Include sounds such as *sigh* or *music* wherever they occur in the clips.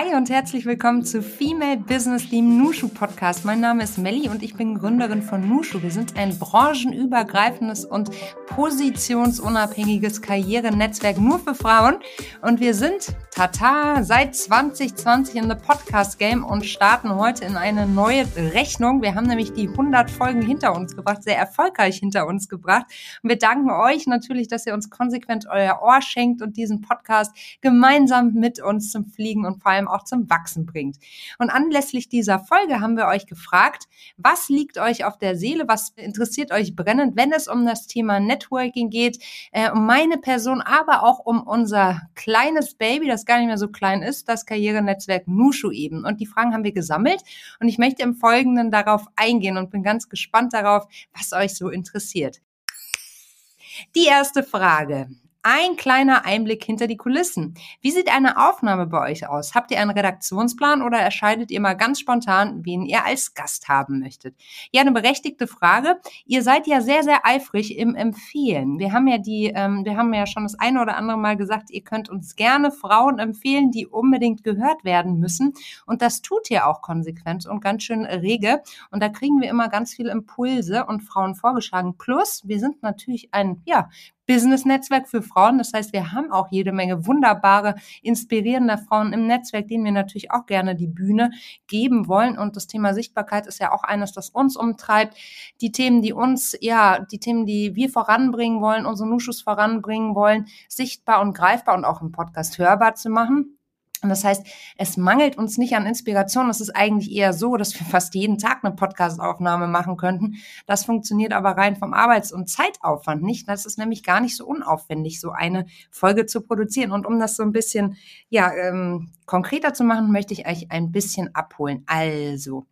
Hi und herzlich willkommen zu Female Business, dem Nushu Podcast. Mein Name ist Melli und ich bin Gründerin von Nushu. Wir sind ein branchenübergreifendes und positionsunabhängiges Karrierenetzwerk nur für Frauen. Und wir sind, tata, seit 2020 in the Podcast Game und starten heute in eine neue Rechnung. Wir haben nämlich die 100 Folgen hinter uns gebracht, sehr erfolgreich hinter uns gebracht. Und wir danken euch natürlich, dass ihr uns konsequent euer Ohr schenkt und diesen Podcast gemeinsam mit uns zum Fliegen und vor allem auch zum Wachsen bringt. Und anlässlich dieser Folge haben wir euch gefragt, was liegt euch auf der Seele, was interessiert euch brennend, wenn es um das Thema Networking geht, äh, um meine Person, aber auch um unser kleines Baby, das gar nicht mehr so klein ist, das Karrierenetzwerk Nushu eben. Und die Fragen haben wir gesammelt und ich möchte im Folgenden darauf eingehen und bin ganz gespannt darauf, was euch so interessiert. Die erste Frage. Ein kleiner Einblick hinter die Kulissen. Wie sieht eine Aufnahme bei euch aus? Habt ihr einen Redaktionsplan oder erscheidet ihr mal ganz spontan, wen ihr als Gast haben möchtet? Ja, eine berechtigte Frage. Ihr seid ja sehr, sehr eifrig im Empfehlen. Wir haben ja die, ähm, wir haben ja schon das eine oder andere Mal gesagt, ihr könnt uns gerne Frauen empfehlen, die unbedingt gehört werden müssen. Und das tut ihr auch konsequent und ganz schön rege. Und da kriegen wir immer ganz viele Impulse und Frauen vorgeschlagen. Plus, wir sind natürlich ein, ja, Business-Netzwerk für Frauen. Das heißt, wir haben auch jede Menge wunderbare, inspirierende Frauen im Netzwerk, denen wir natürlich auch gerne die Bühne geben wollen. Und das Thema Sichtbarkeit ist ja auch eines, das uns umtreibt. Die Themen, die uns, ja, die Themen, die wir voranbringen wollen, unsere Nuschus voranbringen wollen, sichtbar und greifbar und auch im Podcast hörbar zu machen. Und das heißt, es mangelt uns nicht an Inspiration. Es ist eigentlich eher so, dass wir *laughs* fast jeden Tag eine Podcastaufnahme machen könnten. Das funktioniert aber rein vom Arbeits- und Zeitaufwand nicht. Das ist nämlich gar nicht so unaufwendig, so eine Folge zu produzieren. Und um das so ein bisschen, ja, ähm, konkreter zu machen, möchte ich euch ein bisschen abholen. Also,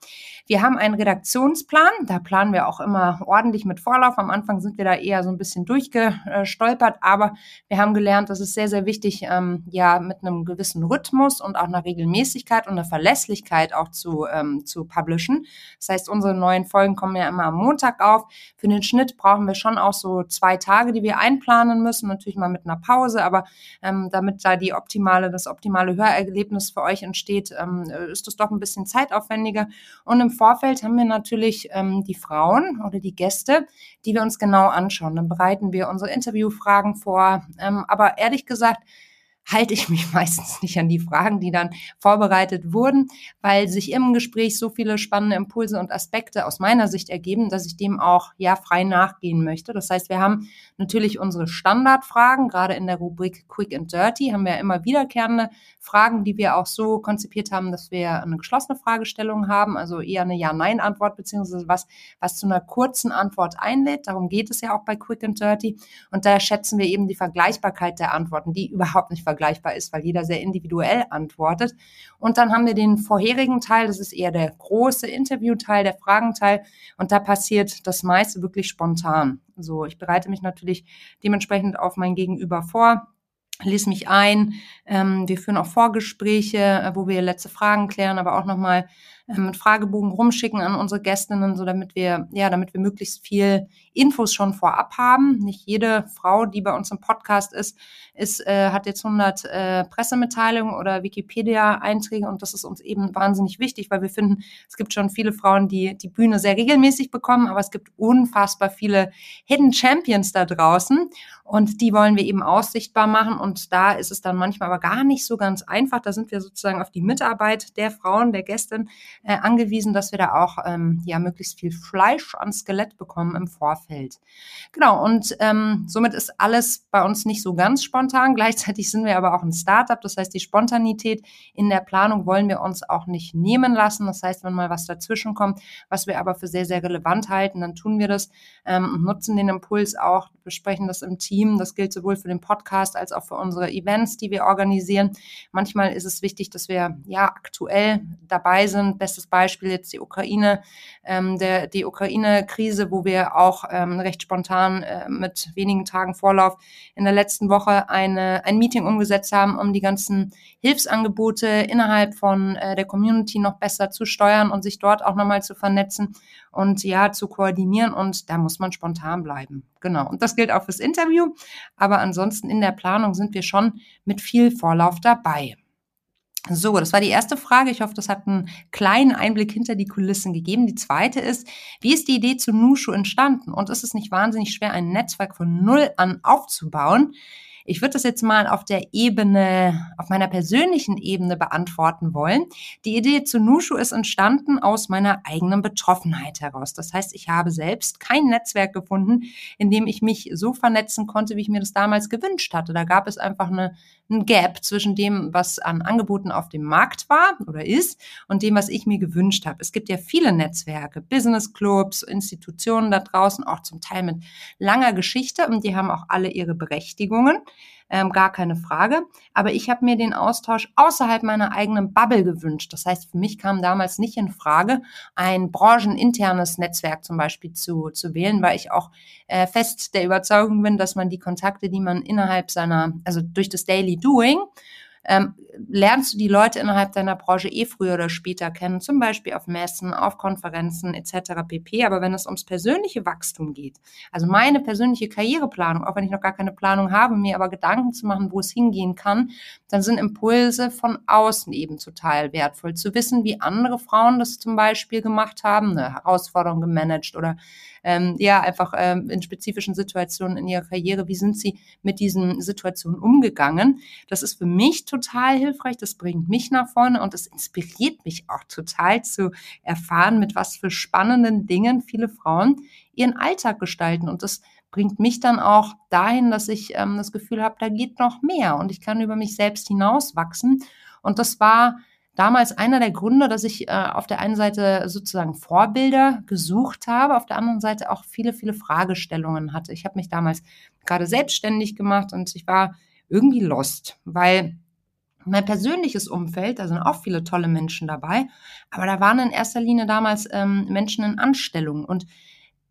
wir haben einen Redaktionsplan. Da planen wir auch immer ordentlich mit Vorlauf. Am Anfang sind wir da eher so ein bisschen durchgestolpert, aber wir haben gelernt, dass es sehr, sehr wichtig, ähm, ja, mit einem gewissen Rhythmus und auch einer Regelmäßigkeit und einer Verlässlichkeit auch zu, ähm, zu publishen. Das heißt, unsere neuen Folgen kommen ja immer am Montag auf. Für den Schnitt brauchen wir schon auch so zwei Tage, die wir einplanen müssen, natürlich mal mit einer Pause, aber ähm, damit da die optimale, das optimale Hörerlebnis für euch entsteht, ähm, ist es doch ein bisschen zeitaufwendiger. Und im Vorfeld haben wir natürlich ähm, die Frauen oder die Gäste, die wir uns genau anschauen. Dann bereiten wir unsere Interviewfragen vor. Ähm, aber ehrlich gesagt, halte ich mich *laughs* meistens nicht an die Fragen, die dann vorbereitet wurden, weil sich im Gespräch so viele spannende Impulse und Aspekte aus meiner Sicht ergeben, dass ich dem auch ja frei nachgehen möchte. Das heißt, wir haben natürlich unsere Standardfragen, gerade in der Rubrik Quick and Dirty haben wir immer wiederkehrende Fragen, die wir auch so konzipiert haben, dass wir eine geschlossene Fragestellung haben, also eher eine Ja-Nein-Antwort, beziehungsweise was, was zu einer kurzen Antwort einlädt. Darum geht es ja auch bei Quick and Dirty. Und da schätzen wir eben die Vergleichbarkeit der Antworten, die überhaupt nicht vergleichbar ist, weil jeder sehr individuell antwortet. Und dann haben wir den vorherigen Teil, das ist eher der große Interviewteil, der Fragenteil. Und da passiert das meiste wirklich spontan. So, ich bereite mich natürlich dementsprechend auf mein Gegenüber vor lese mich ein. Ähm, wir führen auch Vorgespräche, äh, wo wir letzte Fragen klären, aber auch nochmal äh, mit Fragebogen rumschicken an unsere Gästinnen, so damit wir, ja, damit wir möglichst viel Infos schon vorab haben. Nicht jede Frau, die bei uns im Podcast ist, ist äh, hat jetzt 100 äh, Pressemitteilungen oder Wikipedia-Einträge und das ist uns eben wahnsinnig wichtig, weil wir finden, es gibt schon viele Frauen, die die Bühne sehr regelmäßig bekommen, aber es gibt unfassbar viele Hidden Champions da draußen und die wollen wir eben aussichtbar machen und da ist es dann manchmal aber gar nicht so ganz einfach. Da sind wir sozusagen auf die Mitarbeit der Frauen, der Gästin äh, angewiesen, dass wir da auch ähm, ja möglichst viel Fleisch an Skelett bekommen im Vorfeld. Genau, und ähm, somit ist alles bei uns nicht so ganz spontan. Gleichzeitig sind wir aber auch ein Startup. Das heißt, die Spontanität in der Planung wollen wir uns auch nicht nehmen lassen. Das heißt, wenn mal was dazwischen kommt, was wir aber für sehr, sehr relevant halten, dann tun wir das ähm, und nutzen den Impuls auch, besprechen das im Team. Das gilt sowohl für den Podcast als auch für unsere Events, die wir organisieren. Manchmal ist es wichtig, dass wir ja aktuell dabei sind, bestes Beispiel jetzt die Ukraine, ähm, der, die Ukraine-Krise, wo wir auch ähm, recht spontan äh, mit wenigen Tagen Vorlauf in der letzten Woche eine, ein Meeting umgesetzt haben, um die ganzen Hilfsangebote innerhalb von äh, der Community noch besser zu steuern und sich dort auch nochmal zu vernetzen und ja, zu koordinieren. Und da muss man spontan bleiben. Genau. Und das gilt auch fürs Interview. Aber ansonsten in der Planung sind wir schon mit viel Vorlauf dabei. So, das war die erste Frage. Ich hoffe, das hat einen kleinen Einblick hinter die Kulissen gegeben. Die zweite ist, wie ist die Idee zu Nushu entstanden? Und ist es nicht wahnsinnig schwer, ein Netzwerk von Null an aufzubauen? Ich würde das jetzt mal auf der Ebene, auf meiner persönlichen Ebene beantworten wollen. Die Idee zu Nushu ist entstanden aus meiner eigenen Betroffenheit heraus. Das heißt, ich habe selbst kein Netzwerk gefunden, in dem ich mich so vernetzen konnte, wie ich mir das damals gewünscht hatte. Da gab es einfach eine, ein Gap zwischen dem, was an Angeboten auf dem Markt war oder ist und dem, was ich mir gewünscht habe. Es gibt ja viele Netzwerke, Business Clubs, Institutionen da draußen, auch zum Teil mit langer Geschichte und die haben auch alle ihre Berechtigungen ähm, gar keine Frage. Aber ich habe mir den Austausch außerhalb meiner eigenen Bubble gewünscht. Das heißt, für mich kam damals nicht in Frage, ein brancheninternes Netzwerk zum Beispiel zu, zu wählen, weil ich auch äh, fest der Überzeugung bin, dass man die Kontakte, die man innerhalb seiner, also durch das Daily Doing ähm, lernst du die Leute innerhalb deiner Branche eh früher oder später kennen, zum Beispiel auf Messen, auf Konferenzen etc. pp. Aber wenn es ums persönliche Wachstum geht, also meine persönliche Karriereplanung, auch wenn ich noch gar keine Planung habe, mir aber Gedanken zu machen, wo es hingehen kann, dann sind Impulse von außen eben total wertvoll. Zu wissen, wie andere Frauen das zum Beispiel gemacht haben, eine Herausforderung gemanagt oder ähm, ja, einfach ähm, in spezifischen Situationen in ihrer Karriere, wie sind sie mit diesen Situationen umgegangen. Das ist für mich total hilfreich, das bringt mich nach vorne und es inspiriert mich auch total zu erfahren, mit was für spannenden Dingen viele Frauen ihren Alltag gestalten und das bringt mich dann auch dahin, dass ich ähm, das Gefühl habe, da geht noch mehr und ich kann über mich selbst hinauswachsen. Und das war damals einer der Gründe, dass ich äh, auf der einen Seite sozusagen Vorbilder gesucht habe, auf der anderen Seite auch viele, viele Fragestellungen hatte. Ich habe mich damals gerade selbstständig gemacht und ich war irgendwie lost, weil mein persönliches Umfeld, da sind auch viele tolle Menschen dabei, aber da waren in erster Linie damals ähm, Menschen in Anstellung und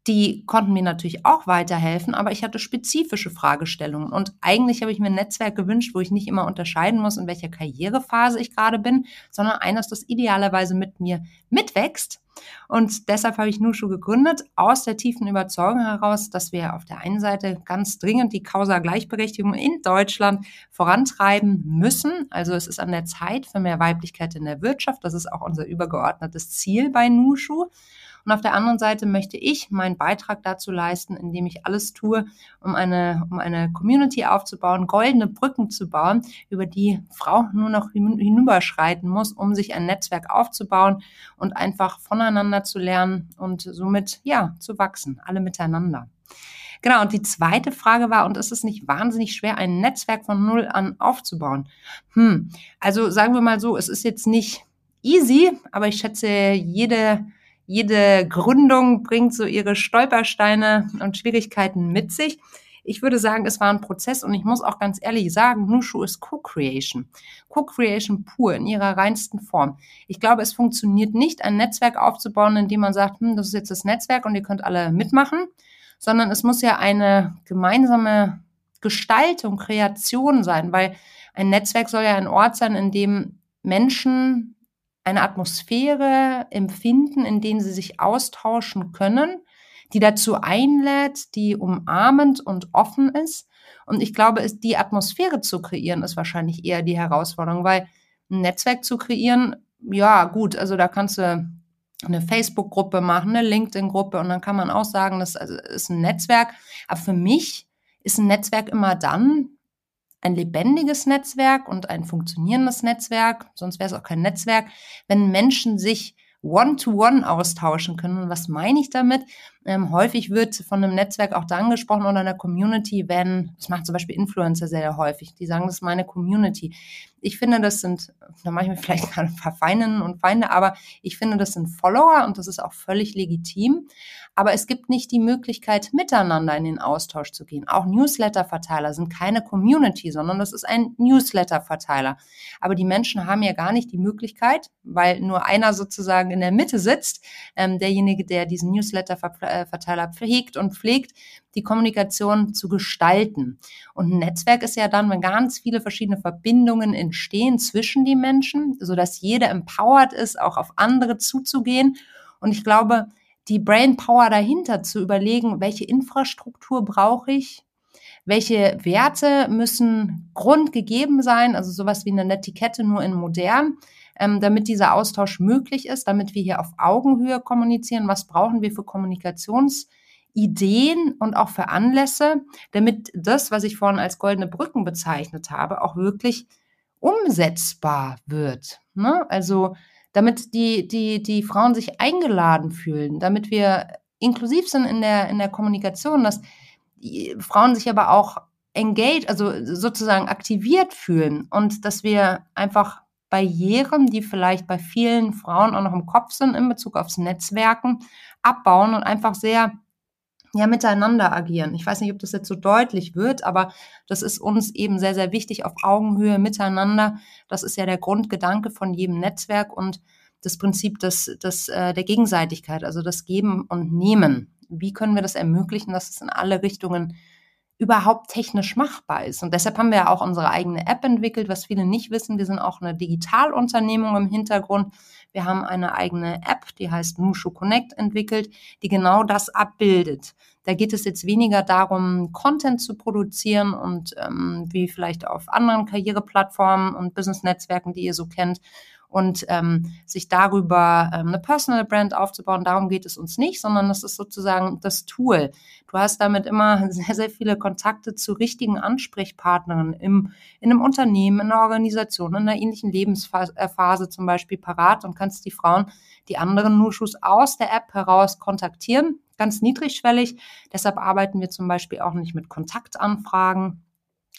die konnten mir natürlich auch weiterhelfen, aber ich hatte spezifische Fragestellungen. Und eigentlich habe ich mir ein Netzwerk gewünscht, wo ich nicht immer unterscheiden muss, in welcher Karrierephase ich gerade bin, sondern eines, das idealerweise mit mir mitwächst. Und deshalb habe ich Nushu gegründet, aus der tiefen Überzeugung heraus, dass wir auf der einen Seite ganz dringend die Causa Gleichberechtigung in Deutschland vorantreiben müssen. Also es ist an der Zeit für mehr Weiblichkeit in der Wirtschaft. Das ist auch unser übergeordnetes Ziel bei Nushu. Und auf der anderen Seite möchte ich meinen Beitrag dazu leisten, indem ich alles tue, um eine, um eine Community aufzubauen, goldene Brücken zu bauen, über die Frau nur noch hinüberschreiten muss, um sich ein Netzwerk aufzubauen und einfach voneinander zu lernen und somit, ja, zu wachsen, alle miteinander. Genau, und die zweite Frage war, und ist es nicht wahnsinnig schwer, ein Netzwerk von Null an aufzubauen? Hm, also sagen wir mal so, es ist jetzt nicht easy, aber ich schätze, jede jede Gründung bringt so ihre Stolpersteine und Schwierigkeiten mit sich. Ich würde sagen, es war ein Prozess und ich muss auch ganz ehrlich sagen, Nushu ist Co-Creation. Co-Creation pur in ihrer reinsten Form. Ich glaube, es funktioniert nicht, ein Netzwerk aufzubauen, indem man sagt, hm, das ist jetzt das Netzwerk und ihr könnt alle mitmachen, sondern es muss ja eine gemeinsame Gestaltung, Kreation sein, weil ein Netzwerk soll ja ein Ort sein, in dem Menschen eine Atmosphäre empfinden, in denen sie sich austauschen können, die dazu einlädt, die umarmend und offen ist. Und ich glaube, die Atmosphäre zu kreieren, ist wahrscheinlich eher die Herausforderung, weil ein Netzwerk zu kreieren, ja, gut, also da kannst du eine Facebook-Gruppe machen, eine LinkedIn-Gruppe und dann kann man auch sagen, das ist ein Netzwerk. Aber für mich ist ein Netzwerk immer dann, ein lebendiges Netzwerk und ein funktionierendes Netzwerk, sonst wäre es auch kein Netzwerk, wenn Menschen sich One-to-One -one austauschen können. Und was meine ich damit? Ähm, häufig wird von einem Netzwerk auch dann gesprochen oder einer Community, wenn, das macht zum Beispiel Influencer sehr häufig, die sagen, das ist meine Community. Ich finde, das sind, da mache ich mir *laughs* vielleicht gerade ein paar Feindinnen und Feinde, aber ich finde, das sind Follower und das ist auch völlig legitim. Aber es gibt nicht die Möglichkeit, miteinander in den Austausch zu gehen. Auch Newsletter-Verteiler sind keine Community, sondern das ist ein Newsletter-Verteiler. Aber die Menschen haben ja gar nicht die Möglichkeit, weil nur einer sozusagen in der Mitte sitzt, ähm, derjenige, der diesen Newsletter-Verteiler pflegt und pflegt, die Kommunikation zu gestalten. Und ein Netzwerk ist ja dann, wenn ganz viele verschiedene Verbindungen entstehen zwischen die Menschen, sodass jeder empowered ist, auch auf andere zuzugehen. Und ich glaube, die Brain Power dahinter zu überlegen, welche Infrastruktur brauche ich, welche Werte müssen grundgegeben sein, also sowas wie eine Netiquette nur in modern, ähm, damit dieser Austausch möglich ist, damit wir hier auf Augenhöhe kommunizieren, was brauchen wir für Kommunikationsideen und auch für Anlässe, damit das, was ich vorhin als goldene Brücken bezeichnet habe, auch wirklich umsetzbar wird. Ne? Also damit die, die, die Frauen sich eingeladen fühlen, damit wir inklusiv sind in der, in der Kommunikation, dass Frauen sich aber auch engaged, also sozusagen aktiviert fühlen und dass wir einfach Barrieren, die vielleicht bei vielen Frauen auch noch im Kopf sind in Bezug aufs Netzwerken, abbauen und einfach sehr ja, miteinander agieren. Ich weiß nicht, ob das jetzt so deutlich wird, aber das ist uns eben sehr, sehr wichtig auf Augenhöhe miteinander. Das ist ja der Grundgedanke von jedem Netzwerk und das Prinzip des, des, äh, der Gegenseitigkeit, also das Geben und Nehmen. Wie können wir das ermöglichen, dass es in alle Richtungen überhaupt technisch machbar ist. Und deshalb haben wir ja auch unsere eigene App entwickelt, was viele nicht wissen. Wir sind auch eine Digitalunternehmung im Hintergrund. Wir haben eine eigene App, die heißt Mushu Connect entwickelt, die genau das abbildet. Da geht es jetzt weniger darum, Content zu produzieren und ähm, wie vielleicht auf anderen Karriereplattformen und Business-Netzwerken, die ihr so kennt, und ähm, sich darüber ähm, eine Personal Brand aufzubauen. Darum geht es uns nicht, sondern das ist sozusagen das Tool. Du hast damit immer *laughs* sehr, sehr viele Kontakte zu richtigen Ansprechpartnern im, in einem Unternehmen, in einer Organisation, in einer ähnlichen Lebensphase zum Beispiel parat und kannst die Frauen, die anderen Nushus aus der App heraus kontaktieren, ganz niedrigschwellig. Deshalb arbeiten wir zum Beispiel auch nicht mit Kontaktanfragen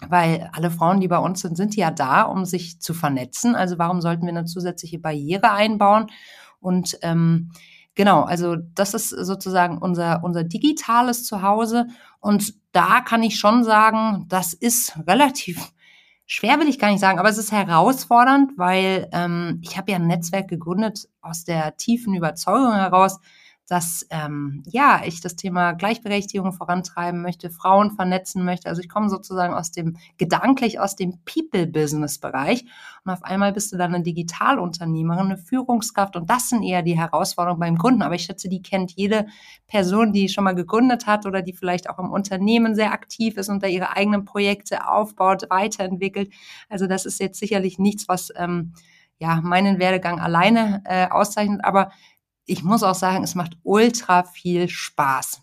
weil alle Frauen, die bei uns sind, sind ja da, um sich zu vernetzen. Also warum sollten wir eine zusätzliche Barriere einbauen? Und ähm, genau, also das ist sozusagen unser, unser digitales Zuhause. Und da kann ich schon sagen, das ist relativ schwer, will ich gar nicht sagen, aber es ist herausfordernd, weil ähm, ich habe ja ein Netzwerk gegründet aus der tiefen Überzeugung heraus, dass ähm, ja ich das Thema Gleichberechtigung vorantreiben möchte, Frauen vernetzen möchte. Also ich komme sozusagen aus dem gedanklich aus dem People-Business-Bereich und auf einmal bist du dann eine Digitalunternehmerin, eine Führungskraft und das sind eher die Herausforderungen beim Gründen. Aber ich schätze, die kennt jede Person, die schon mal gegründet hat oder die vielleicht auch im Unternehmen sehr aktiv ist und da ihre eigenen Projekte aufbaut, weiterentwickelt. Also das ist jetzt sicherlich nichts, was ähm, ja meinen Werdegang alleine äh, auszeichnet, aber ich muss auch sagen, es macht ultra viel Spaß.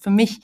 Für mich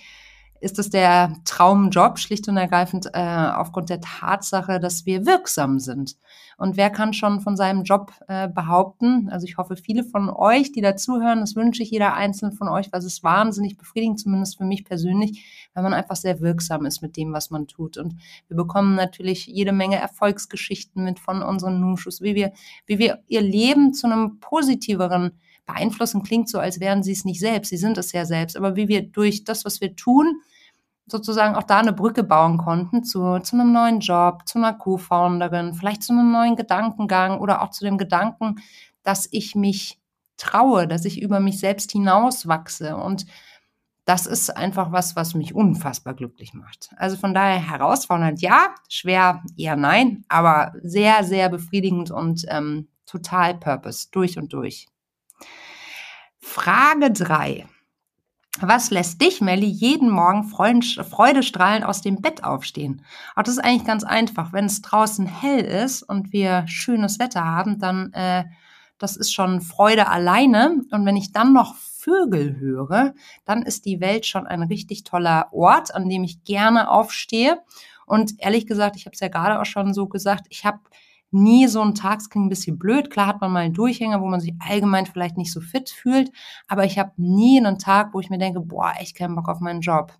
ist es der Traumjob, schlicht und ergreifend äh, aufgrund der Tatsache, dass wir wirksam sind. Und wer kann schon von seinem Job äh, behaupten? Also ich hoffe, viele von euch, die dazuhören, das wünsche ich jeder einzelne von euch, weil es ist wahnsinnig befriedigend, zumindest für mich persönlich, weil man einfach sehr wirksam ist mit dem, was man tut. Und wir bekommen natürlich jede Menge Erfolgsgeschichten mit von unseren Nuschus, wie wir, wie wir ihr Leben zu einem positiveren beeinflussen klingt so, als wären sie es nicht selbst. Sie sind es ja selbst. Aber wie wir durch das, was wir tun, sozusagen auch da eine Brücke bauen konnten zu, zu einem neuen Job, zu einer Co-Founderin, vielleicht zu einem neuen Gedankengang oder auch zu dem Gedanken, dass ich mich traue, dass ich über mich selbst hinauswachse. Und das ist einfach was, was mich unfassbar glücklich macht. Also von daher herausfordernd, ja, schwer eher nein, aber sehr, sehr befriedigend und ähm, total Purpose, durch und durch. Frage 3. Was lässt dich, Melli, jeden Morgen freudestrahlend aus dem Bett aufstehen? Auch das ist eigentlich ganz einfach. Wenn es draußen hell ist und wir schönes Wetter haben, dann äh, das ist schon Freude alleine. Und wenn ich dann noch Vögel höre, dann ist die Welt schon ein richtig toller Ort, an dem ich gerne aufstehe. Und ehrlich gesagt, ich habe es ja gerade auch schon so gesagt, ich habe nie so ein Tag, es klingt ein bisschen blöd, klar hat man mal einen Durchhänger, wo man sich allgemein vielleicht nicht so fit fühlt, aber ich habe nie einen Tag, wo ich mir denke, boah, echt keinen Bock auf meinen Job.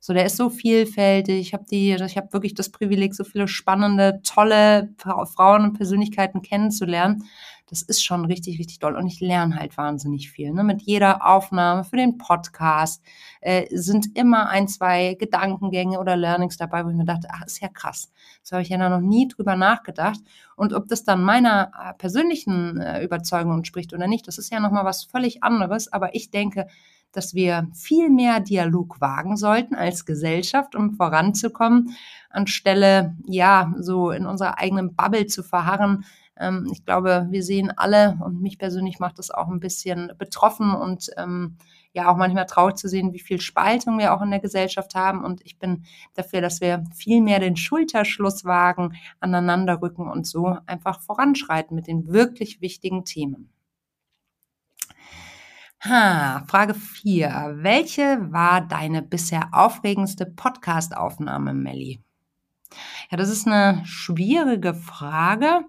So, der ist so vielfältig. Ich habe die, ich habe wirklich das Privileg, so viele spannende, tolle Frauen und Persönlichkeiten kennenzulernen das ist schon richtig, richtig doll. Und ich lerne halt wahnsinnig viel. Ne? Mit jeder Aufnahme für den Podcast äh, sind immer ein, zwei Gedankengänge oder Learnings dabei, wo ich mir dachte, ach, ist ja krass. Das habe ich ja noch nie drüber nachgedacht. Und ob das dann meiner äh, persönlichen äh, Überzeugung entspricht oder nicht, das ist ja nochmal was völlig anderes. Aber ich denke, dass wir viel mehr Dialog wagen sollten als Gesellschaft, um voranzukommen, anstelle, ja, so in unserer eigenen Bubble zu verharren, ähm, ich glaube, wir sehen alle und mich persönlich macht das auch ein bisschen betroffen und ähm, ja auch manchmal traurig zu sehen, wie viel Spaltung wir auch in der Gesellschaft haben. Und ich bin dafür, dass wir viel mehr den Schulterschluss wagen, aneinander rücken und so einfach voranschreiten mit den wirklich wichtigen Themen. Ha, Frage 4. Welche war deine bisher aufregendste Podcast-Aufnahme, Melli? Ja, das ist eine schwierige Frage.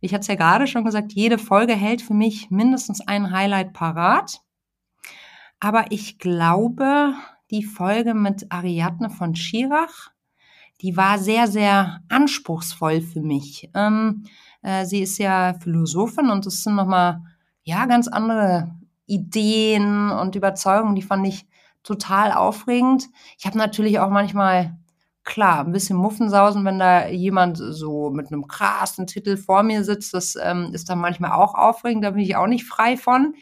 Ich hatte es ja gerade schon gesagt, jede Folge hält für mich mindestens ein Highlight parat. Aber ich glaube, die Folge mit Ariadne von Schirach, die war sehr, sehr anspruchsvoll für mich. Ähm, äh, sie ist ja Philosophin und es sind nochmal, ja, ganz andere Ideen und Überzeugungen, die fand ich total aufregend. Ich habe natürlich auch manchmal, klar, ein bisschen Muffensausen, wenn da jemand so mit einem krassen Titel vor mir sitzt. Das ähm, ist dann manchmal auch aufregend, da bin ich auch nicht frei von.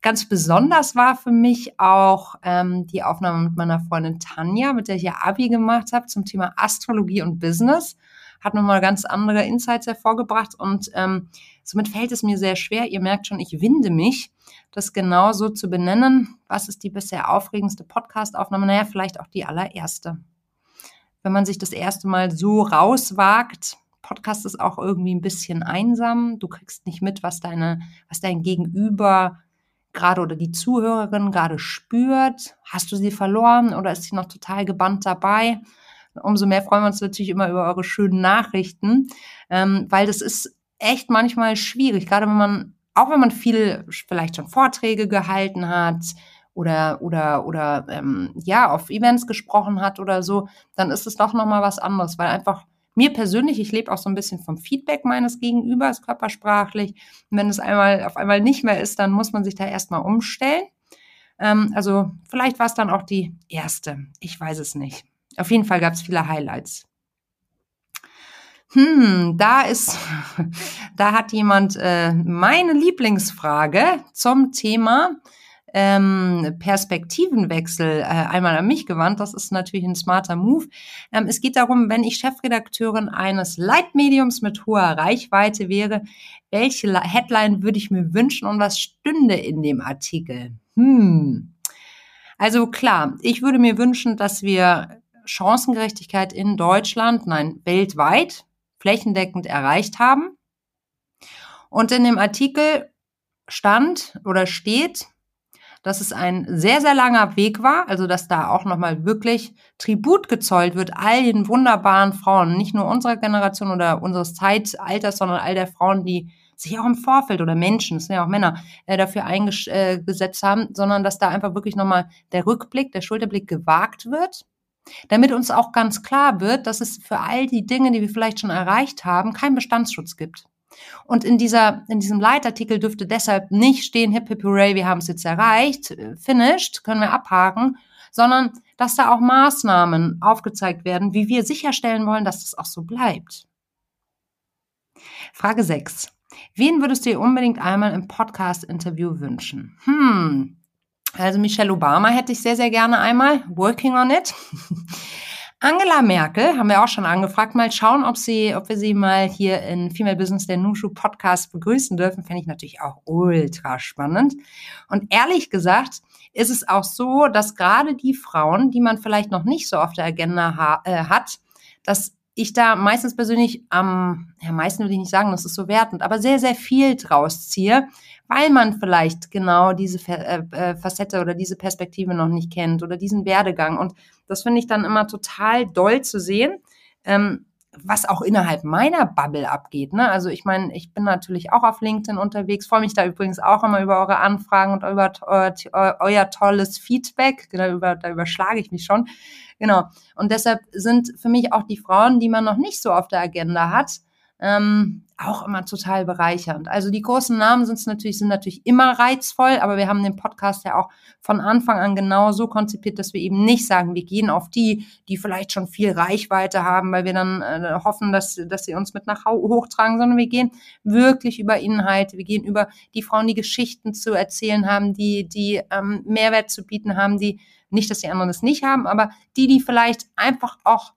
Ganz besonders war für mich auch ähm, die Aufnahme mit meiner Freundin Tanja, mit der ich ja Abi gemacht habe zum Thema Astrologie und Business. Hat nochmal ganz andere Insights hervorgebracht und ähm, somit fällt es mir sehr schwer. Ihr merkt schon, ich winde mich das genau so zu benennen. Was ist die bisher aufregendste Podcast-Aufnahme? Naja, vielleicht auch die allererste. Wenn man sich das erste Mal so rauswagt, Podcast ist auch irgendwie ein bisschen einsam. Du kriegst nicht mit, was deine, was dein Gegenüber gerade oder die Zuhörerin gerade spürt. Hast du sie verloren oder ist sie noch total gebannt dabei? Umso mehr freuen wir uns natürlich immer über eure schönen Nachrichten, ähm, weil das ist echt manchmal schwierig, gerade wenn man auch wenn man viel vielleicht schon Vorträge gehalten hat oder oder oder ähm, ja auf Events gesprochen hat oder so, dann ist es doch noch mal was anderes, weil einfach mir persönlich, ich lebe auch so ein bisschen vom Feedback meines Gegenübers körpersprachlich. Und wenn es einmal auf einmal nicht mehr ist, dann muss man sich da erstmal umstellen. Ähm, also vielleicht war es dann auch die erste. Ich weiß es nicht. Auf jeden Fall gab es viele Highlights. Hm, da ist, *laughs* da hat jemand äh, meine Lieblingsfrage zum Thema ähm, Perspektivenwechsel äh, einmal an mich gewandt. Das ist natürlich ein smarter Move. Ähm, es geht darum, wenn ich Chefredakteurin eines Leitmediums mit hoher Reichweite wäre, welche Headline würde ich mir wünschen und was stünde in dem Artikel? Hm. Also klar, ich würde mir wünschen, dass wir Chancengerechtigkeit in Deutschland, nein, weltweit flächendeckend erreicht haben. Und in dem Artikel stand oder steht, dass es ein sehr, sehr langer Weg war, also dass da auch nochmal wirklich Tribut gezollt wird, all den wunderbaren Frauen, nicht nur unserer Generation oder unseres Zeitalters, sondern all der Frauen, die sich auch im Vorfeld oder Menschen, das sind ja auch Männer, äh, dafür eingesetzt haben, sondern dass da einfach wirklich nochmal der Rückblick, der Schulterblick gewagt wird damit uns auch ganz klar wird, dass es für all die Dinge, die wir vielleicht schon erreicht haben, keinen Bestandsschutz gibt. Und in dieser, in diesem Leitartikel dürfte deshalb nicht stehen, hip hip hooray, wir haben es jetzt erreicht, äh, finished, können wir abhaken, sondern dass da auch Maßnahmen aufgezeigt werden, wie wir sicherstellen wollen, dass das auch so bleibt. Frage 6. Wen würdest du dir unbedingt einmal im Podcast-Interview wünschen? Hm, also Michelle Obama hätte ich sehr, sehr gerne einmal. Working on it. *laughs* Angela Merkel haben wir auch schon angefragt. Mal schauen, ob sie, ob wir sie mal hier in Female Business der Nushu Podcast begrüßen dürfen. Fände ich natürlich auch ultra spannend. Und ehrlich gesagt ist es auch so, dass gerade die Frauen, die man vielleicht noch nicht so auf der Agenda ha äh, hat, dass ich da meistens persönlich am, ja, meisten würde ich nicht sagen, das ist so wertend, aber sehr, sehr viel draus ziehe, weil man vielleicht genau diese äh, äh, Facette oder diese Perspektive noch nicht kennt oder diesen Werdegang. Und das finde ich dann immer total doll zu sehen. Ähm, was auch innerhalb meiner Bubble abgeht. Ne? Also ich meine, ich bin natürlich auch auf LinkedIn unterwegs, freue mich da übrigens auch immer über eure Anfragen und über euer, euer tolles Feedback. Da, über, da überschlage ich mich schon. Genau. Und deshalb sind für mich auch die Frauen, die man noch nicht so auf der Agenda hat, ähm, auch immer total bereichernd. Also die großen Namen sind natürlich, sind natürlich immer reizvoll, aber wir haben den Podcast ja auch von Anfang an genau so konzipiert, dass wir eben nicht sagen, wir gehen auf die, die vielleicht schon viel Reichweite haben, weil wir dann äh, hoffen, dass, dass sie uns mit nach hochtragen, sondern wir gehen wirklich über Inhalte, wir gehen über die Frauen, die Geschichten zu erzählen haben, die, die ähm, Mehrwert zu bieten haben, die nicht, dass die anderen es nicht haben, aber die, die vielleicht einfach auch